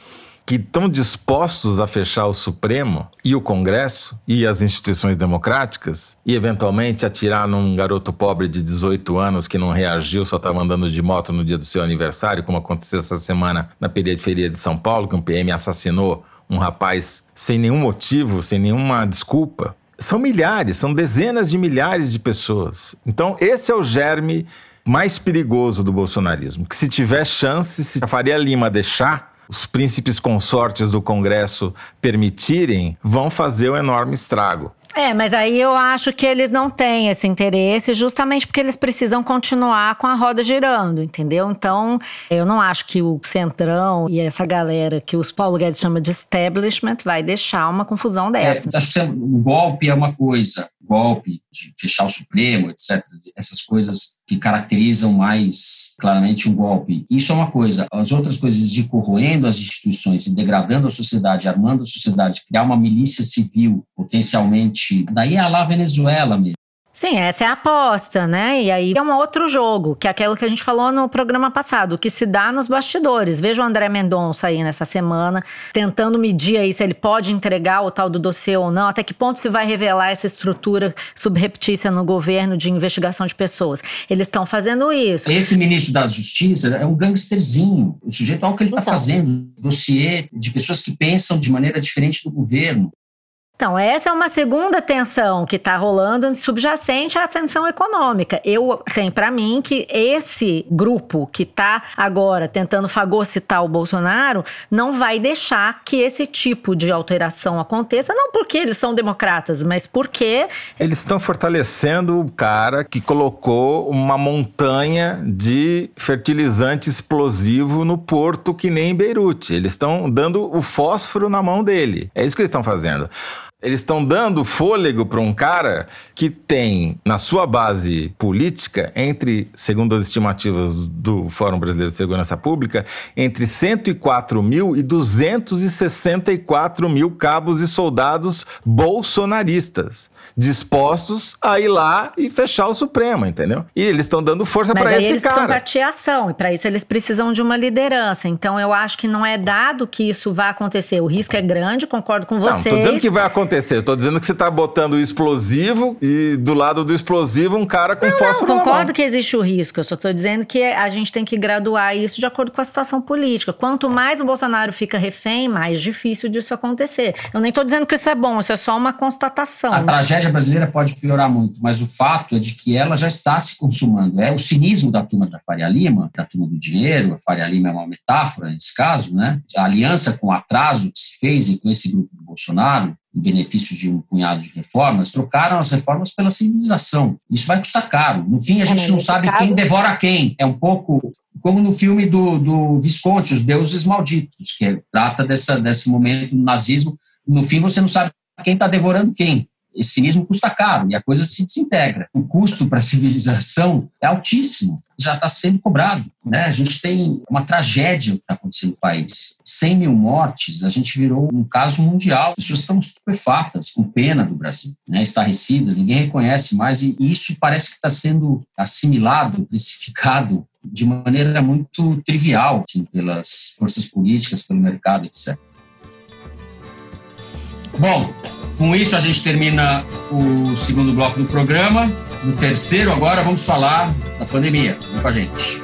que estão dispostos a fechar o Supremo e o Congresso e as instituições democráticas e eventualmente atirar num garoto pobre de 18 anos que não reagiu, só estava andando de moto no dia do seu aniversário, como aconteceu essa semana na periferia de São Paulo, que um PM assassinou um rapaz sem nenhum motivo, sem nenhuma desculpa. São milhares, são dezenas de milhares de pessoas. Então, esse é o germe mais perigoso do bolsonarismo, que se tiver chance, se a Faria Lima deixar, os príncipes consortes do Congresso permitirem, vão fazer um enorme estrago. É, mas aí eu acho que eles não têm esse interesse justamente porque eles precisam continuar com a roda girando, entendeu? Então, eu não acho que o Centrão e essa galera que os Paulo Guedes chama de establishment vai deixar uma confusão é, dessa. É, acho que o golpe é uma coisa, golpe, de fechar o Supremo, etc. Essas coisas que caracterizam mais claramente um golpe. Isso é uma coisa. As outras coisas de corroendo as instituições degradando a sociedade, armando a sociedade, criar uma milícia civil potencialmente. Daí é a lá Venezuela mesmo. Sim, essa é a aposta, né? E aí é um outro jogo, que é aquilo que a gente falou no programa passado, que se dá nos bastidores. Veja o André Mendonça aí nessa semana, tentando medir aí se ele pode entregar o tal do dossiê ou não, até que ponto se vai revelar essa estrutura subreptícia no governo de investigação de pessoas. Eles estão fazendo isso. Esse ministro da Justiça é um gangsterzinho. O sujeito, olha o que ele está então. fazendo. Dossiê de pessoas que pensam de maneira diferente do governo. Então, essa é uma segunda tensão que está rolando subjacente à tensão econômica. Eu tenho para mim que esse grupo que está agora tentando fagocitar o Bolsonaro não vai deixar que esse tipo de alteração aconteça, não porque eles são democratas, mas porque. Eles estão fortalecendo o cara que colocou uma montanha de fertilizante explosivo no porto, que nem em Beirute. Eles estão dando o fósforo na mão dele. É isso que eles estão fazendo. Eles estão dando fôlego para um cara que tem na sua base política, entre, segundo as estimativas do Fórum Brasileiro de Segurança Pública, entre 104 mil e 264 mil cabos e soldados bolsonaristas, dispostos a ir lá e fechar o Supremo, entendeu? E eles estão dando força para esse cara. Mas eles precisam partir ação, e para isso eles precisam de uma liderança. Então eu acho que não é dado que isso vá acontecer. O risco é grande, concordo com vocês. Não, tô dizendo que vai acontecer acontecer. Eu tô dizendo que você tá botando o explosivo e do lado do explosivo um cara com não, fósforo não, concordo que existe o risco. Eu só tô dizendo que a gente tem que graduar isso de acordo com a situação política. Quanto mais o Bolsonaro fica refém, mais difícil disso acontecer. Eu nem tô dizendo que isso é bom, isso é só uma constatação. A né? tragédia brasileira pode piorar muito, mas o fato é de que ela já está se consumando. É o cinismo da turma da Faria Lima, da turma do dinheiro, a Faria Lima é uma metáfora nesse caso, né? A aliança com o atraso que se fez com esse grupo do Bolsonaro, em benefício de um punhado de reformas, trocaram as reformas pela civilização. Isso vai custar caro. No fim, a gente não sabe caso... quem devora quem. É um pouco como no filme do, do Visconti, Os Deuses Malditos, que é, trata dessa, desse momento do nazismo. No fim, você não sabe quem está devorando quem esse cinismo custa caro e a coisa se desintegra. O custo para a civilização é altíssimo, já está sendo cobrado. Né? A gente tem uma tragédia que está acontecendo no país. 100 mil mortes, a gente virou um caso mundial. As pessoas estão estupefatas, com pena do Brasil, né? estarrecidas, ninguém reconhece mais e isso parece que está sendo assimilado, precificado de maneira muito trivial assim, pelas forças políticas, pelo mercado, etc. Bom, com isso, a gente termina o segundo bloco do programa. No terceiro, agora, vamos falar da pandemia. Vem com a gente.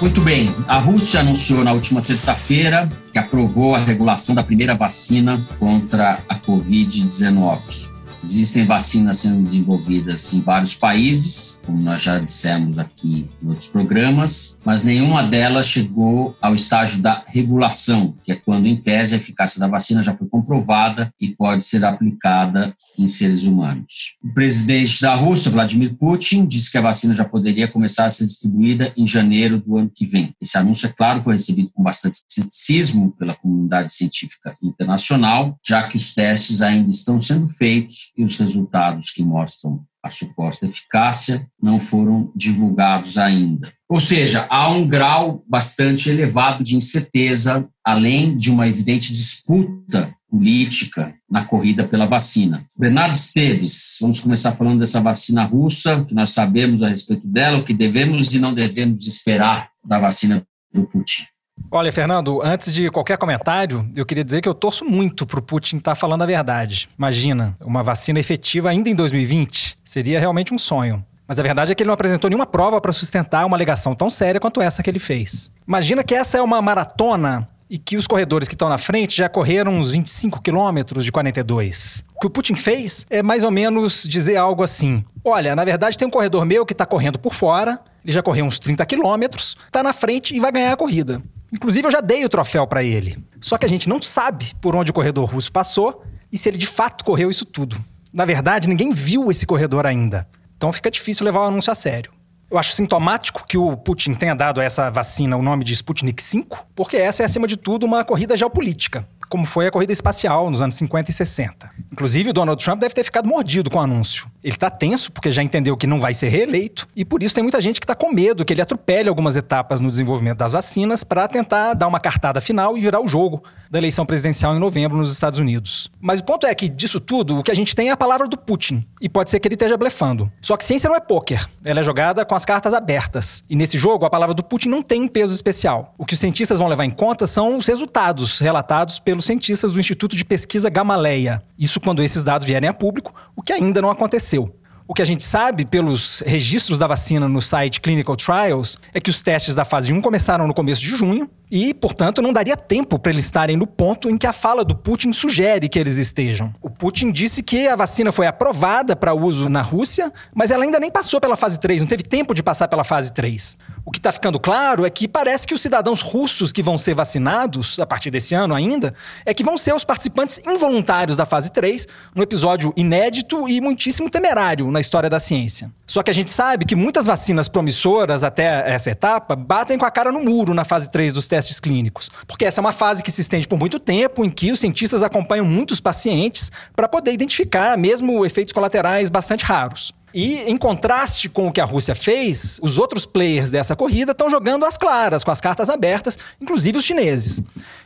Muito bem. A Rússia anunciou na última terça-feira que aprovou a regulação da primeira vacina contra a Covid-19. Existem vacinas sendo desenvolvidas em vários países, como nós já dissemos aqui em outros programas, mas nenhuma delas chegou ao estágio da regulação, que é quando, em tese, a eficácia da vacina já foi comprovada e pode ser aplicada em seres humanos. O presidente da Rússia, Vladimir Putin, disse que a vacina já poderia começar a ser distribuída em janeiro do ano que vem. Esse anúncio, é claro, foi recebido com bastante ceticismo pela comunidade científica internacional, já que os testes ainda estão sendo feitos e os resultados que mostram a suposta eficácia não foram divulgados ainda. Ou seja, há um grau bastante elevado de incerteza, além de uma evidente disputa política na corrida pela vacina. Bernardo Esteves, vamos começar falando dessa vacina russa, que nós sabemos a respeito dela, o que devemos e não devemos esperar da vacina do Putin. Olha, Fernando, antes de qualquer comentário, eu queria dizer que eu torço muito para o Putin estar tá falando a verdade. Imagina, uma vacina efetiva ainda em 2020 seria realmente um sonho. Mas a verdade é que ele não apresentou nenhuma prova para sustentar uma alegação tão séria quanto essa que ele fez. Imagina que essa é uma maratona e que os corredores que estão na frente já correram uns 25 quilômetros de 42. O que o Putin fez é mais ou menos dizer algo assim: olha, na verdade tem um corredor meu que está correndo por fora, ele já correu uns 30 quilômetros, está na frente e vai ganhar a corrida. Inclusive, eu já dei o troféu para ele. Só que a gente não sabe por onde o corredor russo passou e se ele de fato correu isso tudo. Na verdade, ninguém viu esse corredor ainda. Então fica difícil levar o anúncio a sério. Eu acho sintomático que o Putin tenha dado a essa vacina o nome de Sputnik V, porque essa é, acima de tudo, uma corrida geopolítica como foi a corrida espacial nos anos 50 e 60. Inclusive, o Donald Trump deve ter ficado mordido com o anúncio. Ele está tenso porque já entendeu que não vai ser reeleito e por isso tem muita gente que está com medo que ele atropele algumas etapas no desenvolvimento das vacinas para tentar dar uma cartada final e virar o jogo da eleição presidencial em novembro nos Estados Unidos. Mas o ponto é que disso tudo, o que a gente tem é a palavra do Putin e pode ser que ele esteja blefando. Só que ciência não é pôquer, ela é jogada com as cartas abertas. E nesse jogo, a palavra do Putin não tem um peso especial. O que os cientistas vão levar em conta são os resultados relatados pelos pelos cientistas do Instituto de Pesquisa Gamaleia. Isso quando esses dados vierem a público, o que ainda não aconteceu. O que a gente sabe pelos registros da vacina no site Clinical Trials é que os testes da fase 1 começaram no começo de junho E, portanto, não daria tempo para eles estarem no ponto em que a fala do Putin sugere que eles estejam. O Putin disse que a vacina foi aprovada para uso na Rússia, mas ela ainda nem passou pela fase 3, não teve tempo de passar pela fase 3. O que está ficando claro é que parece que os cidadãos russos que vão ser vacinados, a partir desse ano ainda, é que vão ser os participantes involuntários da fase 3, um episódio inédito e muitíssimo temerário na história da ciência. Só que a gente sabe que muitas vacinas promissoras até essa etapa batem com a cara no muro na fase 3 dos testes clínicos, porque essa é uma fase que se estende por muito tempo, em que os cientistas acompanham muitos pacientes para poder identificar mesmo efeitos colaterais bastante raros. E, em contraste com o que a Rússia fez, os outros players dessa corrida estão jogando às claras, com as cartas abertas, inclusive os chineses.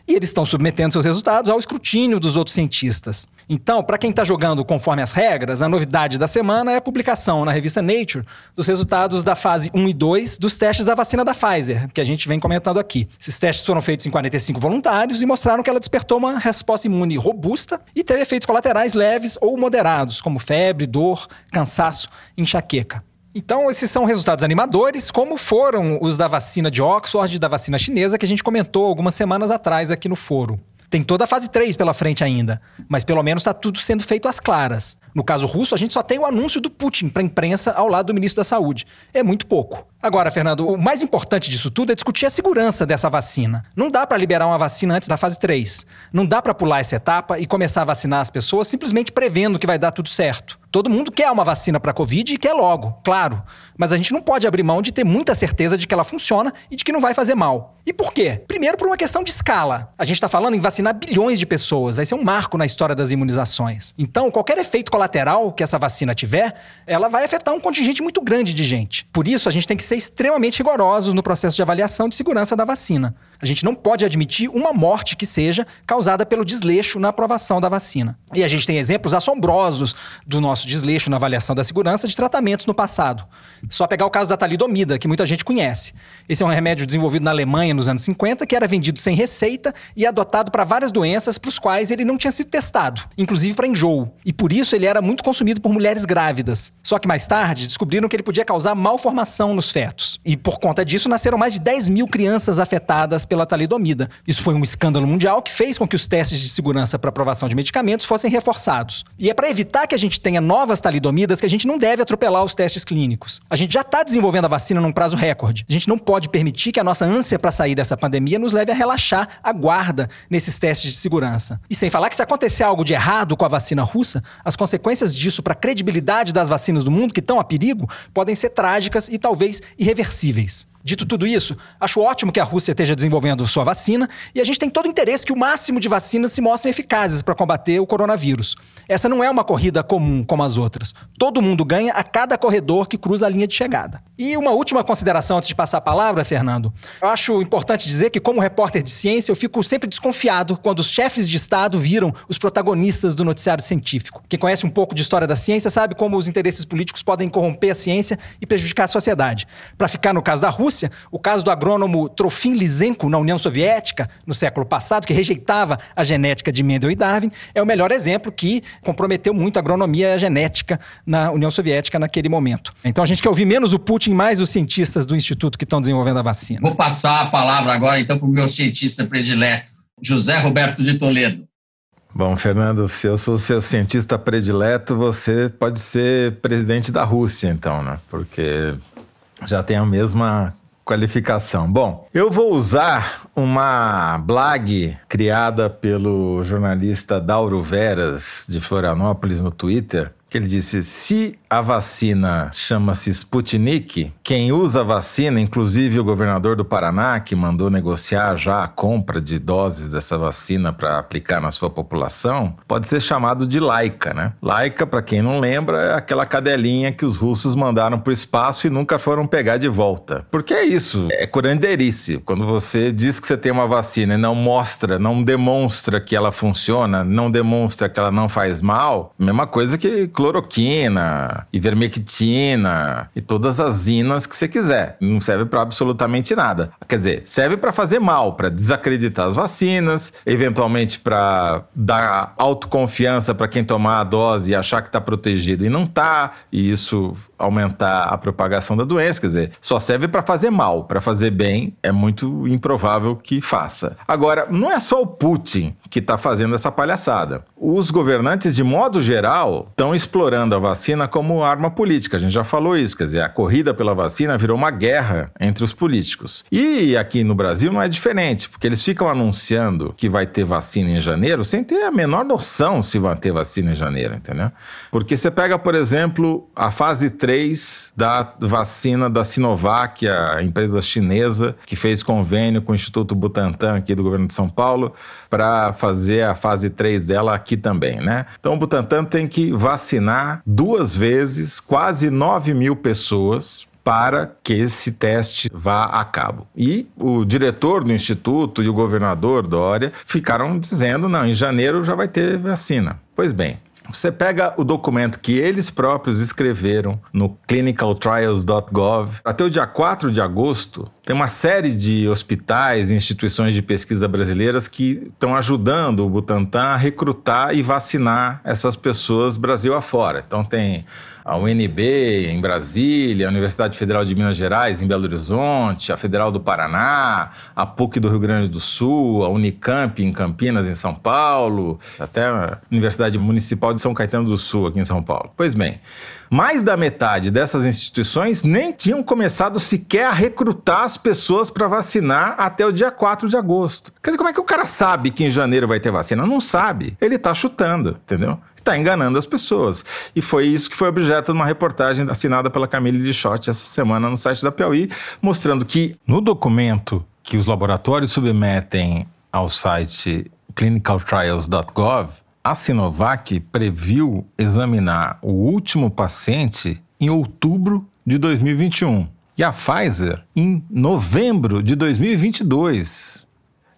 E eles estão submetendo seus resultados ao escrutínio dos outros cientistas. Então, para quem está jogando conforme as regras, a novidade da semana é a publicação na revista Nature dos resultados da fase 1 e 2 dos testes da vacina da Pfizer, que a gente vem comentando aqui. Esses testes foram feitos em 45 voluntários e mostraram que ela despertou uma resposta imune robusta e teve efeitos colaterais leves ou moderados, como febre, dor, cansaço enxaqueca. Então, esses são resultados animadores, como foram os da vacina de Oxford da vacina chinesa que a gente comentou algumas semanas atrás aqui no foro. Tem toda a fase 3 pela frente ainda, mas pelo menos está tudo sendo feito às claras. No caso russo, a gente só tem o anúncio do Putin para a imprensa ao lado do ministro da Saúde. É muito pouco. Agora, Fernando, o mais importante disso tudo é discutir a segurança dessa vacina. Não dá para liberar uma vacina antes da fase 3. Não dá para pular essa etapa e começar a vacinar as pessoas simplesmente prevendo que vai dar tudo certo. Todo mundo quer uma vacina para Covid e quer logo, claro. Mas a gente não pode abrir mão de ter muita certeza de que ela funciona e de que não vai fazer mal. E por quê? Primeiro, por uma questão de escala. A gente está falando em vacinar bilhões de pessoas, vai ser um marco na história das imunizações. Então, qualquer efeito colateral que essa vacina tiver, ela vai afetar um contingente muito grande de gente. Por isso, a gente tem que ser extremamente rigorosos no processo de avaliação de segurança da vacina. A gente não pode admitir uma morte que seja causada pelo desleixo na aprovação da vacina. E a gente tem exemplos assombrosos do nosso desleixo na avaliação da segurança de tratamentos no passado. Só pegar o caso da talidomida, que muita gente conhece. Esse é um remédio desenvolvido na Alemanha nos anos 50, que era vendido sem receita e adotado para várias doenças para os quais ele não tinha sido testado, inclusive para enjoo. E por isso ele era muito consumido por mulheres grávidas. Só que mais tarde descobriram que ele podia causar malformação nos fetos. E por conta disso nasceram mais de 10 mil crianças afetadas pela talidomida. Isso foi um escândalo mundial que fez com que os testes de segurança para aprovação de medicamentos fossem reforçados. E é para evitar que a gente tenha novas talidomidas que a gente não deve atropelar os testes clínicos. A gente já está desenvolvendo a vacina num prazo recorde. A gente não pode permitir que a nossa ânsia para sair dessa pandemia nos leve a relaxar a guarda nesses testes de segurança. E sem falar que se acontecer algo de errado com a vacina russa, as consequências disso para a credibilidade das vacinas do mundo que estão a perigo podem ser trágicas e talvez irreversíveis. Dito tudo isso, acho ótimo que a Rússia esteja desenvolvendo sua vacina e a gente tem todo o interesse que o máximo de vacinas se mostrem eficazes para combater o coronavírus. Essa não é uma corrida comum como as outras. Todo mundo ganha a cada corredor que cruza a linha de chegada. E uma última consideração antes de passar a palavra, Fernando. Eu acho importante dizer que, como repórter de ciência, eu fico sempre desconfiado quando os chefes de Estado viram os protagonistas do noticiário científico. Quem conhece um pouco de história da ciência sabe como os interesses políticos podem corromper a ciência e prejudicar a sociedade. Para ficar no caso da Rússia, Rússia, o caso do agrônomo Trofim Lisenko na União Soviética, no século passado, que rejeitava a genética de Mendel e Darwin, é o melhor exemplo que comprometeu muito a agronomia e a genética na União Soviética naquele momento. Então a gente quer ouvir menos o Putin, mais os cientistas do instituto que estão desenvolvendo a vacina. Vou passar a palavra agora, então, para o meu cientista predileto, José Roberto de Toledo. Bom, Fernando, se eu sou seu cientista predileto, você pode ser presidente da Rússia, então, né? Porque já tem a mesma qualificação. Bom, eu vou usar uma blog criada pelo jornalista Dauro Veras, de Florianópolis, no Twitter, que ele disse: se a vacina chama-se Sputnik, quem usa a vacina, inclusive o governador do Paraná, que mandou negociar já a compra de doses dessa vacina para aplicar na sua população, pode ser chamado de laica, né? Laica, para quem não lembra, é aquela cadelinha que os russos mandaram para o espaço e nunca foram pegar de volta. Porque é isso, é curanderice. Quando você diz que você tem uma vacina e não mostra, não demonstra que ela funciona, não demonstra que ela não faz mal, mesma coisa que cloroquina, ivermectina e todas as inas que você quiser. Não serve para absolutamente nada. Quer dizer, serve para fazer mal, para desacreditar as vacinas, eventualmente para dar autoconfiança para quem tomar a dose e achar que está protegido e não está. E isso aumentar a propagação da doença, quer dizer, só serve para fazer mal, para fazer bem é muito improvável que faça. Agora, não é só o Putin que está fazendo essa palhaçada. Os governantes, de modo geral, estão explorando a vacina como arma política. A gente já falou isso, quer dizer, a corrida pela vacina virou uma guerra entre os políticos. E aqui no Brasil não é diferente, porque eles ficam anunciando que vai ter vacina em janeiro sem ter a menor noção se vai ter vacina em janeiro, entendeu? Porque você pega, por exemplo, a fase 3 da vacina da Sinovac, a empresa chinesa que fez convênio com o Instituto Butantan aqui do governo de São Paulo para fazer a fase 3 dela aqui também, né? Então o Butantan tem que vacinar duas vezes quase 9 mil pessoas para que esse teste vá a cabo. E o diretor do instituto e o governador Dória ficaram dizendo: não, em janeiro já vai ter vacina. Pois bem, você pega o documento que eles próprios escreveram no clinicaltrials.gov. Até o dia 4 de agosto, tem uma série de hospitais e instituições de pesquisa brasileiras que estão ajudando o Butantan a recrutar e vacinar essas pessoas Brasil afora. Então tem a UNB em Brasília, a Universidade Federal de Minas Gerais em Belo Horizonte, a Federal do Paraná, a PUC do Rio Grande do Sul, a Unicamp em Campinas, em São Paulo, até a Universidade Municipal de São Caetano do Sul, aqui em São Paulo. Pois bem, mais da metade dessas instituições nem tinham começado sequer a recrutar as pessoas para vacinar até o dia 4 de agosto. Quer dizer, como é que o cara sabe que em janeiro vai ter vacina? Não sabe. Ele está chutando, entendeu? Está enganando as pessoas. E foi isso que foi objeto de uma reportagem assinada pela Camille Lichotti essa semana no site da Piauí, mostrando que no documento que os laboratórios submetem ao site clinicaltrials.gov, a Sinovac previu examinar o último paciente em outubro de 2021 e a Pfizer em novembro de 2022.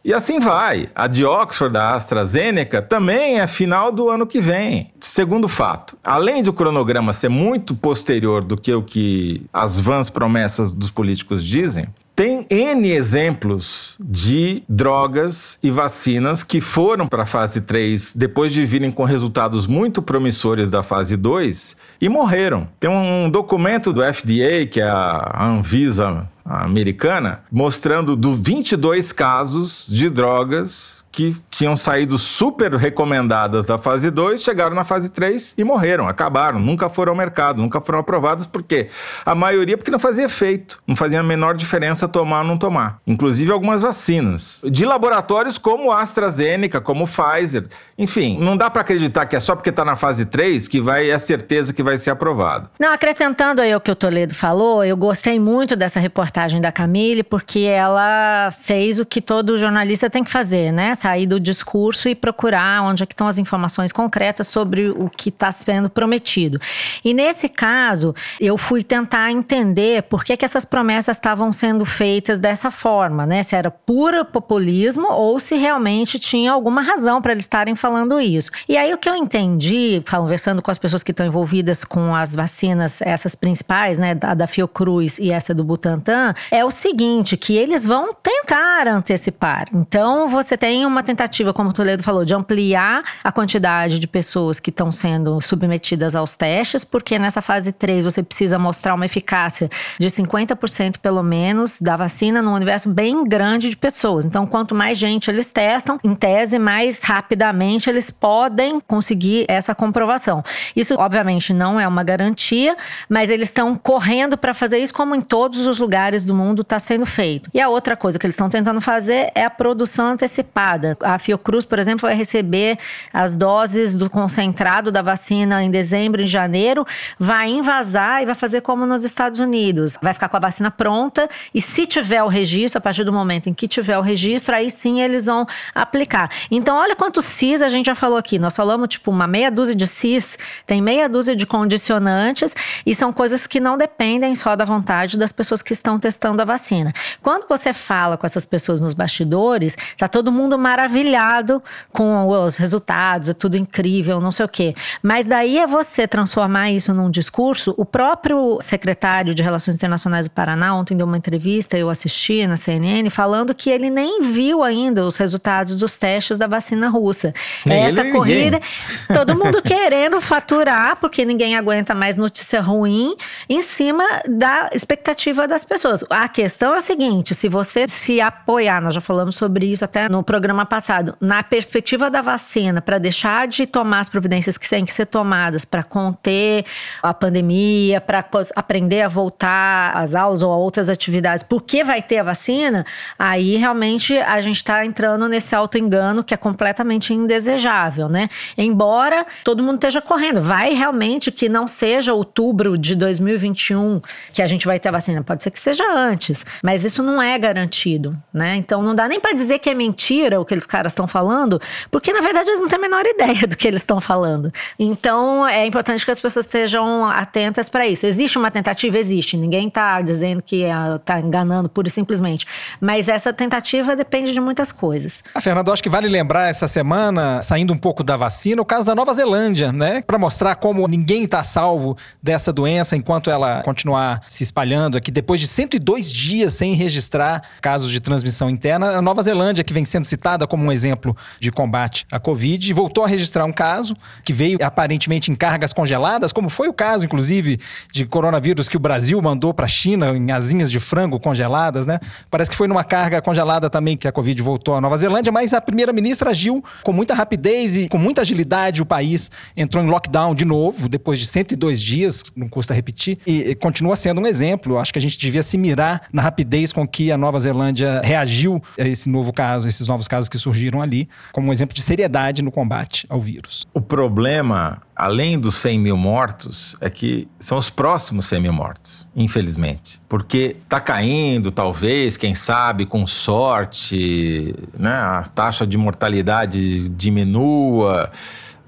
E assim vai. A de Oxford, da AstraZeneca, também é final do ano que vem. Segundo fato, além do cronograma ser muito posterior do que o que as vãs promessas dos políticos dizem, tem N exemplos de drogas e vacinas que foram para a fase 3 depois de virem com resultados muito promissores da fase 2 e morreram. Tem um documento do FDA, que é a Anvisa americana, mostrando do 22 casos de drogas que tinham saído super recomendadas da fase 2, chegaram na fase 3 e morreram, acabaram, nunca foram ao mercado, nunca foram aprovadas, por quê? A maioria porque não fazia efeito, não fazia a menor diferença tomar ou não tomar. Inclusive algumas vacinas. De laboratórios como AstraZeneca, como Pfizer, enfim, não dá para acreditar que é só porque está na fase 3 que vai é certeza que vai ser aprovado. Não, acrescentando aí o que o Toledo falou, eu gostei muito dessa reportagem da Camille, porque ela fez o que todo jornalista tem que fazer, né? Sair do discurso e procurar onde é estão as informações concretas sobre o que está sendo prometido. E nesse caso, eu fui tentar entender por que, que essas promessas estavam sendo feitas dessa forma, né? Se era puro populismo ou se realmente tinha alguma razão para eles estarem falando isso. E aí o que eu entendi, conversando com as pessoas que estão envolvidas com as vacinas, essas principais, né, a da Fiocruz e essa do Butantan, é o seguinte, que eles vão tentar antecipar. Então você tem uma tentativa, como o Toledo falou, de ampliar a quantidade de pessoas que estão sendo submetidas aos testes, porque nessa fase 3 você precisa mostrar uma eficácia de 50% pelo menos da vacina num universo bem grande de pessoas. Então, quanto mais gente eles testam, em tese, mais rapidamente eles podem conseguir essa comprovação. Isso, obviamente, não é uma garantia, mas eles estão correndo para fazer isso, como em todos os lugares do mundo está sendo feito. E a outra coisa que eles estão tentando fazer é a produção antecipada. A Fiocruz, por exemplo, vai receber as doses do concentrado da vacina em dezembro, em janeiro, vai invasar e vai fazer como nos Estados Unidos. Vai ficar com a vacina pronta e se tiver o registro, a partir do momento em que tiver o registro, aí sim eles vão aplicar. Então, olha quanto CIS a gente já falou aqui. Nós falamos, tipo, uma meia dúzia de cis, tem meia dúzia de condicionantes, e são coisas que não dependem só da vontade das pessoas que estão estão testando a vacina. Quando você fala com essas pessoas nos bastidores, tá todo mundo maravilhado com os resultados, é tudo incrível, não sei o quê. Mas daí é você transformar isso num discurso. O próprio secretário de Relações Internacionais do Paraná ontem deu uma entrevista, eu assisti na CNN, falando que ele nem viu ainda os resultados dos testes da vacina russa. Nem Essa ele, corrida, ninguém. todo mundo querendo faturar, porque ninguém aguenta mais notícia ruim, em cima da expectativa das pessoas. A questão é o seguinte: se você se apoiar, nós já falamos sobre isso até no programa passado, na perspectiva da vacina, para deixar de tomar as providências que têm que ser tomadas para conter a pandemia, para aprender a voltar às aulas ou a outras atividades, porque vai ter a vacina, aí realmente a gente está entrando nesse auto-engano que é completamente indesejável, né? Embora todo mundo esteja correndo, vai realmente que não seja outubro de 2021 que a gente vai ter a vacina, pode ser que seja antes, mas isso não é garantido, né? Então não dá nem para dizer que é mentira o que eles caras estão falando, porque na verdade eles não têm a menor ideia do que eles estão falando. Então é importante que as pessoas estejam atentas para isso. Existe uma tentativa? Existe. Ninguém está dizendo que está enganando pura e simplesmente. Mas essa tentativa depende de muitas coisas. Ah, Fernando, acho que vale lembrar essa semana, saindo um pouco da vacina, o caso da Nova Zelândia, né? Para mostrar como ninguém está salvo dessa doença enquanto ela continuar se espalhando aqui. Depois de 102 dias sem registrar casos de transmissão interna, a Nova Zelândia, que vem sendo citada como um exemplo de combate à Covid, voltou a registrar um caso que veio aparentemente em cargas congeladas, como foi o caso, inclusive, de coronavírus que o Brasil mandou para a China em asinhas de frango congeladas, né? Parece que foi numa carga congelada também que a Covid voltou à Nova Zelândia, mas a primeira-ministra agiu com muita rapidez e com muita agilidade. O país entrou em lockdown de novo, depois de 102 dias, não custa repetir, e, continua sendo um exemplo. Acho que a gente devia se mirar na rapidez com que a Nova Zelândia reagiu a esse novo caso, esses novos casos que surgiram ali, como um exemplo de seriedade no combate ao vírus. O problema, além dos 100 mil mortos, é que são os próximos 100 mil mortos, infelizmente. Porque tá caindo, talvez, quem sabe, com sorte, né, a taxa de mortalidade diminua.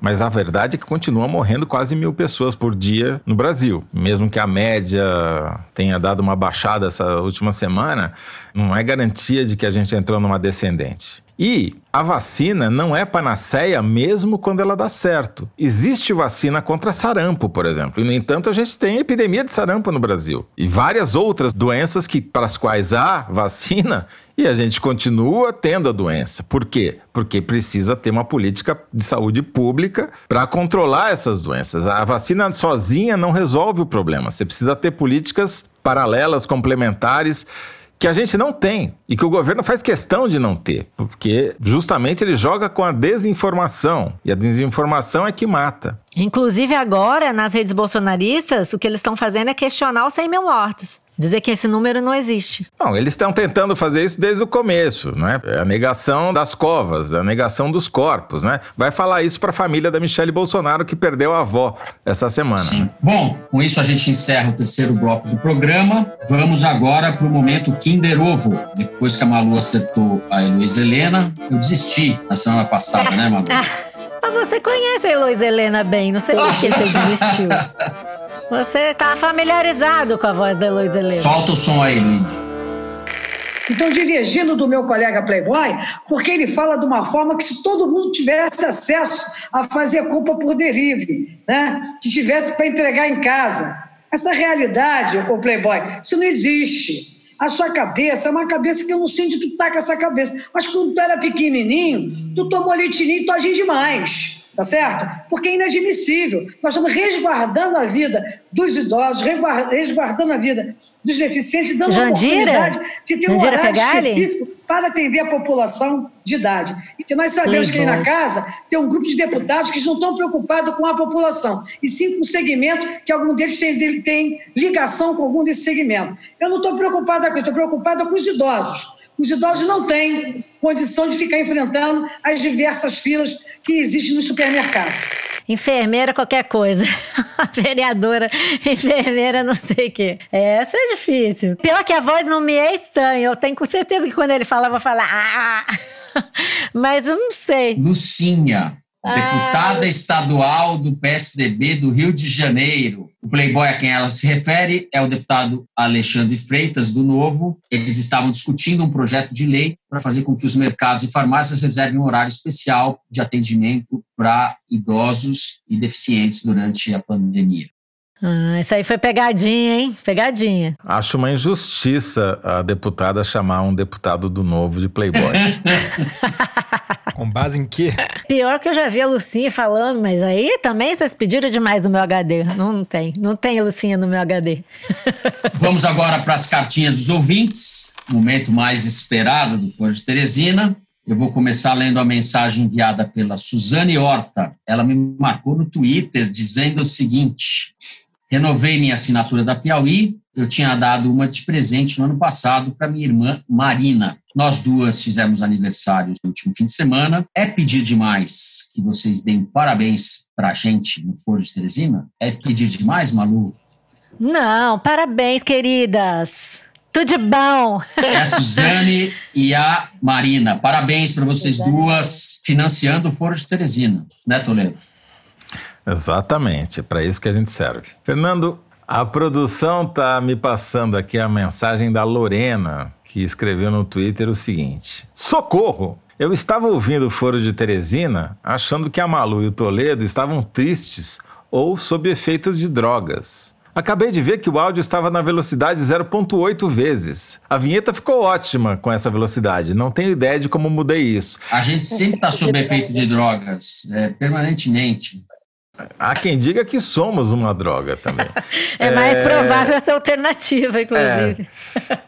Mas a verdade é que continua morrendo quase mil pessoas por dia no Brasil. Mesmo que a média tenha dado uma baixada essa última semana, não é garantia de que a gente entrou numa descendente. E a vacina não é panaceia mesmo quando ela dá certo. Existe vacina contra sarampo, por exemplo. E, no entanto, a gente tem epidemia de sarampo no Brasil. E várias outras doenças que, para as quais há vacina e a gente continua tendo a doença. Por quê? Porque precisa ter uma política de saúde pública para controlar essas doenças. A vacina sozinha não resolve o problema. Você precisa ter políticas paralelas, complementares que a gente não tem e que o governo faz questão de não ter, porque justamente ele joga com a desinformação e a desinformação é que mata. Inclusive agora, nas redes bolsonaristas, o que eles estão fazendo é questionar os 100 mil mortos. Dizer que esse número não existe. Não, eles estão tentando fazer isso desde o começo, né? É a negação das covas, a negação dos corpos, né? Vai falar isso para a família da Michelle Bolsonaro que perdeu a avó essa semana. Sim. Bom, com isso a gente encerra o terceiro bloco do programa. Vamos agora para o momento Kinder Ovo. Depois que a Malu acertou a Heloísa Helena, eu desisti na semana passada, né, Malu? Mas você conhece a Heloísa Helena bem, não sei por que você desistiu. Você tá familiarizado com a voz da Heloísa Helena. Solta o som aí, Lid. Então, divergindo do meu colega Playboy, porque ele fala de uma forma que se todo mundo tivesse acesso a fazer culpa por delivery, né? que tivesse para entregar em casa. Essa realidade, o Playboy, isso não existe. A sua cabeça é uma cabeça que eu não sei onde tu tá com essa cabeça. Mas quando tu era pequenininho, tu tomou leitinho e tu agiu demais tá certo? Porque é inadmissível. Nós estamos resguardando a vida dos idosos, resguardando a vida dos deficientes, dando a oportunidade de ter um Jandira horário Fegali? específico para atender a população de idade. Porque nós sabemos que aí na casa tem um grupo de deputados que não estão preocupados com a população, e sim com o segmento, que algum deles tem, tem ligação com algum desse segmento. Eu não estou preocupada com isso, estou preocupada com os idosos. Os idosos não têm condição de ficar enfrentando as diversas filas que existem nos supermercados. Enfermeira, qualquer coisa. Vereadora, enfermeira, não sei o quê. Essa é difícil. Pior que a voz não me é estranha. Eu tenho com certeza que quando ele fala, eu vou falar. Ah! Mas eu não sei. Lucinha. Deputada estadual do PSDB do Rio de Janeiro. O playboy a quem ela se refere é o deputado Alexandre Freitas, do Novo. Eles estavam discutindo um projeto de lei para fazer com que os mercados e farmácias reservem um horário especial de atendimento para idosos e deficientes durante a pandemia. Ah, isso aí foi pegadinha, hein? Pegadinha. Acho uma injustiça a deputada chamar um deputado do Novo de playboy. Com base em quê? Pior que eu já vi a Lucinha falando, mas aí também vocês pediram demais no meu HD. Não tem, não tem Lucinha no meu HD. Vamos agora para as cartinhas dos ouvintes, momento mais esperado do Cor de Teresina. Eu vou começar lendo a mensagem enviada pela Suzane Horta. Ela me marcou no Twitter dizendo o seguinte: renovei minha assinatura da Piauí. Eu tinha dado uma de presente no ano passado para minha irmã Marina. Nós duas fizemos aniversário no último fim de semana. É pedir demais que vocês deem parabéns para a gente no Foro de Teresina? É pedir demais, Malu? Não, parabéns, queridas. Tudo de bom. É a Suzane e a Marina. Parabéns para vocês duas financiando o Foro de Teresina, né, Toledo? Exatamente, é para isso que a gente serve. Fernando, a produção tá me passando aqui a mensagem da Lorena, que escreveu no Twitter o seguinte: Socorro! Eu estava ouvindo o Foro de Teresina, achando que a Malu e o Toledo estavam tristes ou sob efeito de drogas. Acabei de ver que o áudio estava na velocidade 0.8 vezes. A vinheta ficou ótima com essa velocidade. Não tenho ideia de como mudei isso. A gente sempre está sob efeito de drogas, é, permanentemente. Há quem diga que somos uma droga também. é mais é... provável essa alternativa, inclusive.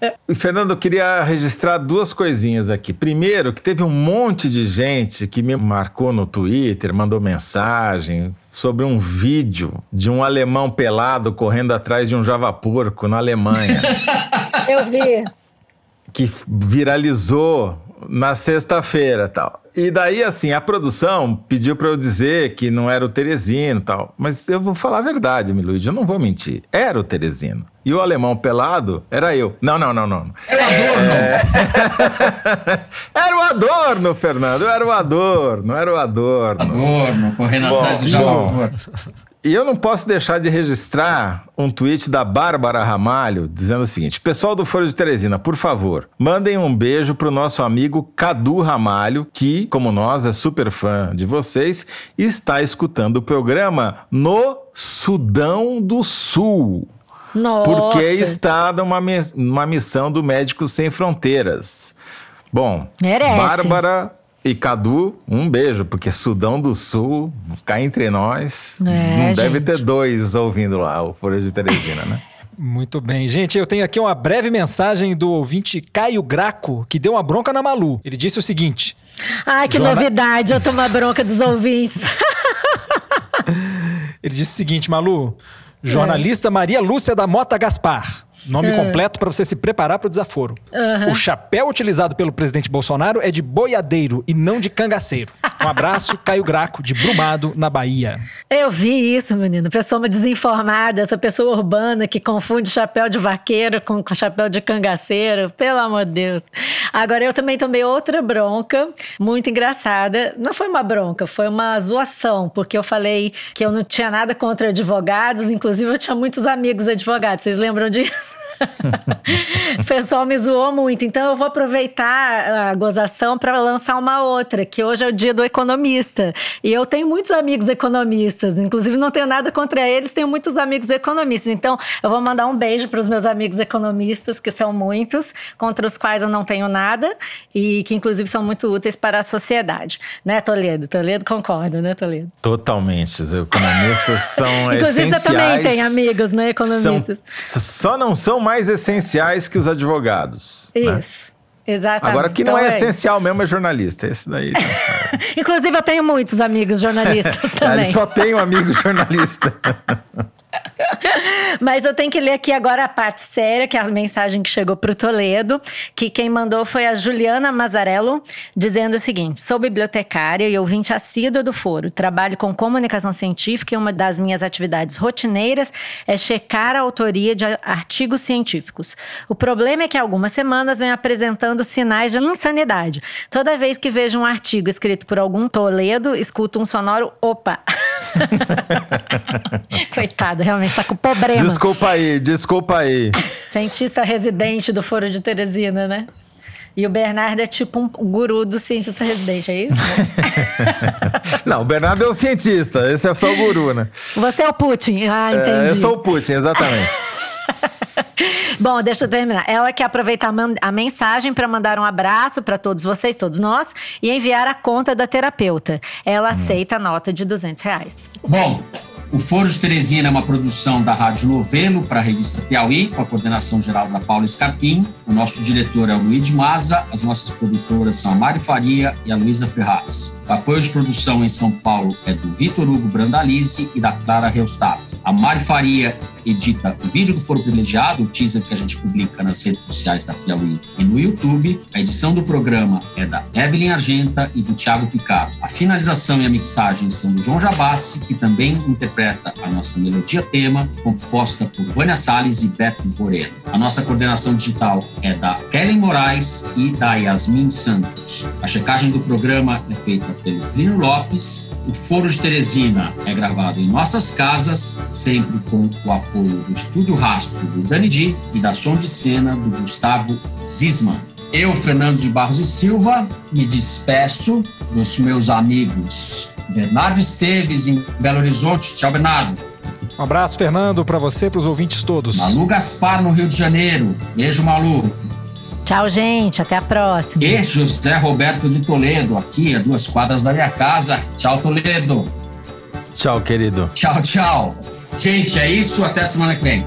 É... Fernando, eu queria registrar duas coisinhas aqui. Primeiro, que teve um monte de gente que me marcou no Twitter, mandou mensagem sobre um vídeo de um alemão pelado correndo atrás de um javaporco na Alemanha. eu vi. Que viralizou na sexta-feira tal. E daí, assim, a produção pediu para eu dizer que não era o Teresino tal. Mas eu vou falar a verdade, Miluíde, eu não vou mentir. Era o Teresino. E o alemão pelado era eu. Não, não, não, não. Era o Adorno. É... era o Adorno, Fernando. Era o Adorno, era o Adorno. Adorno, correndo bom, atrás do Java. E eu não posso deixar de registrar um tweet da Bárbara Ramalho dizendo o seguinte: Pessoal do Foro de Teresina, por favor, mandem um beijo pro nosso amigo Cadu Ramalho, que, como nós, é super fã de vocês está escutando o programa no Sudão do Sul. Nossa. Porque está numa, numa missão do Médicos Sem Fronteiras. Bom, Merece. Bárbara e Cadu, um beijo, porque Sudão do Sul, cá entre nós, é, não gente. deve ter dois ouvindo lá o Folha de Teresina, né? Muito bem. Gente, eu tenho aqui uma breve mensagem do ouvinte Caio Graco, que deu uma bronca na Malu. Ele disse o seguinte: Ai, que novidade, eu tomo a bronca dos ouvintes. Ele disse o seguinte, Malu: jornalista é. Maria Lúcia da Mota Gaspar. Nome é. completo para você se preparar para o desaforo. Uhum. O chapéu utilizado pelo presidente Bolsonaro é de boiadeiro e não de cangaceiro. Um abraço, Caio Graco, de Brumado, na Bahia. Eu vi isso, menino. Pessoa desinformada, essa pessoa urbana que confunde chapéu de vaqueiro com chapéu de cangaceiro. Pelo amor de Deus. Agora, eu também tomei outra bronca, muito engraçada. Não foi uma bronca, foi uma zoação, porque eu falei que eu não tinha nada contra advogados, inclusive eu tinha muitos amigos advogados. Vocês lembram disso? O pessoal me zoou muito. Então eu vou aproveitar a gozação para lançar uma outra, que hoje é o dia do economista. E eu tenho muitos amigos economistas, inclusive não tenho nada contra eles, tenho muitos amigos economistas. Então eu vou mandar um beijo para os meus amigos economistas, que são muitos, contra os quais eu não tenho nada e que inclusive são muito úteis para a sociedade. Né, Toledo? Toledo concorda, né, Toledo? Totalmente. Os economistas são inclusive, essenciais. Inclusive você também tem amigos, né, economistas. São, só não são mais essenciais que os advogados. Né? Isso. Né? Exatamente. Agora, que então, não é, é essencial mesmo é jornalista. Esse daí. Tá Inclusive, eu tenho muitos amigos jornalistas também. só tenho amigo jornalista. Mas eu tenho que ler aqui agora a parte séria, que é a mensagem que chegou para o Toledo, que quem mandou foi a Juliana Mazarello, dizendo o seguinte: sou bibliotecária e ouvinte assídua do foro. Trabalho com comunicação científica e uma das minhas atividades rotineiras é checar a autoria de artigos científicos. O problema é que algumas semanas vem apresentando sinais de insanidade. Toda vez que vejo um artigo escrito por algum Toledo, escuto um sonoro opa. Coitado, realmente tá com problema. Desculpa aí, desculpa aí. Cientista residente do Foro de Teresina, né? E o Bernardo é tipo um guru do cientista residente, é isso? Não, o Bernardo é o cientista, esse é só o guru, né? Você é o Putin. Ah, entendi. É, eu sou o Putin, exatamente. Bom, deixa eu terminar. Ela quer aproveitar a mensagem para mandar um abraço para todos vocês, todos nós, e enviar a conta da terapeuta. Ela hum. aceita a nota de 200 reais. Bom, o Foro de Teresina é uma produção da Rádio Novelo para a revista Piauí, com a coordenação geral da Paula Scarpim. O nosso diretor é o Luiz Maza, as nossas produtoras são a Mari Faria e a Luísa Ferraz. O apoio de produção em São Paulo é do Vitor Hugo Brandalize e da Clara Reustato. A Mari Faria edita o vídeo do Foro Privilegiado, o teaser que a gente publica nas redes sociais da Piauí e no YouTube. A edição do programa é da Evelyn Argenta e do Thiago Picard. A finalização e a mixagem são do João Jabassi, que também interpreta a nossa melodia tema, composta por Vânia Salles e Beto Moreno. A nossa coordenação digital é da Kellen Moraes e da Yasmin Santos. A checagem do programa é feita pelo Plínio Lopes. O Foro de Teresina é gravado em nossas casas, sempre com o apoio apoio do Estúdio Rastro do Dani Di e da Som de Cena do Gustavo Zisman. Eu, Fernando de Barros e Silva, me despeço dos meus amigos Bernardo Esteves, em Belo Horizonte. Tchau, Bernardo. Um abraço, Fernando, para você e para os ouvintes todos. Malu Gaspar, no Rio de Janeiro. Beijo, Malu. Tchau, gente. Até a próxima. E José Roberto de Toledo, aqui a duas quadras da minha casa. Tchau, Toledo. Tchau, querido. Tchau, tchau. Gente, é isso. Até a semana que vem.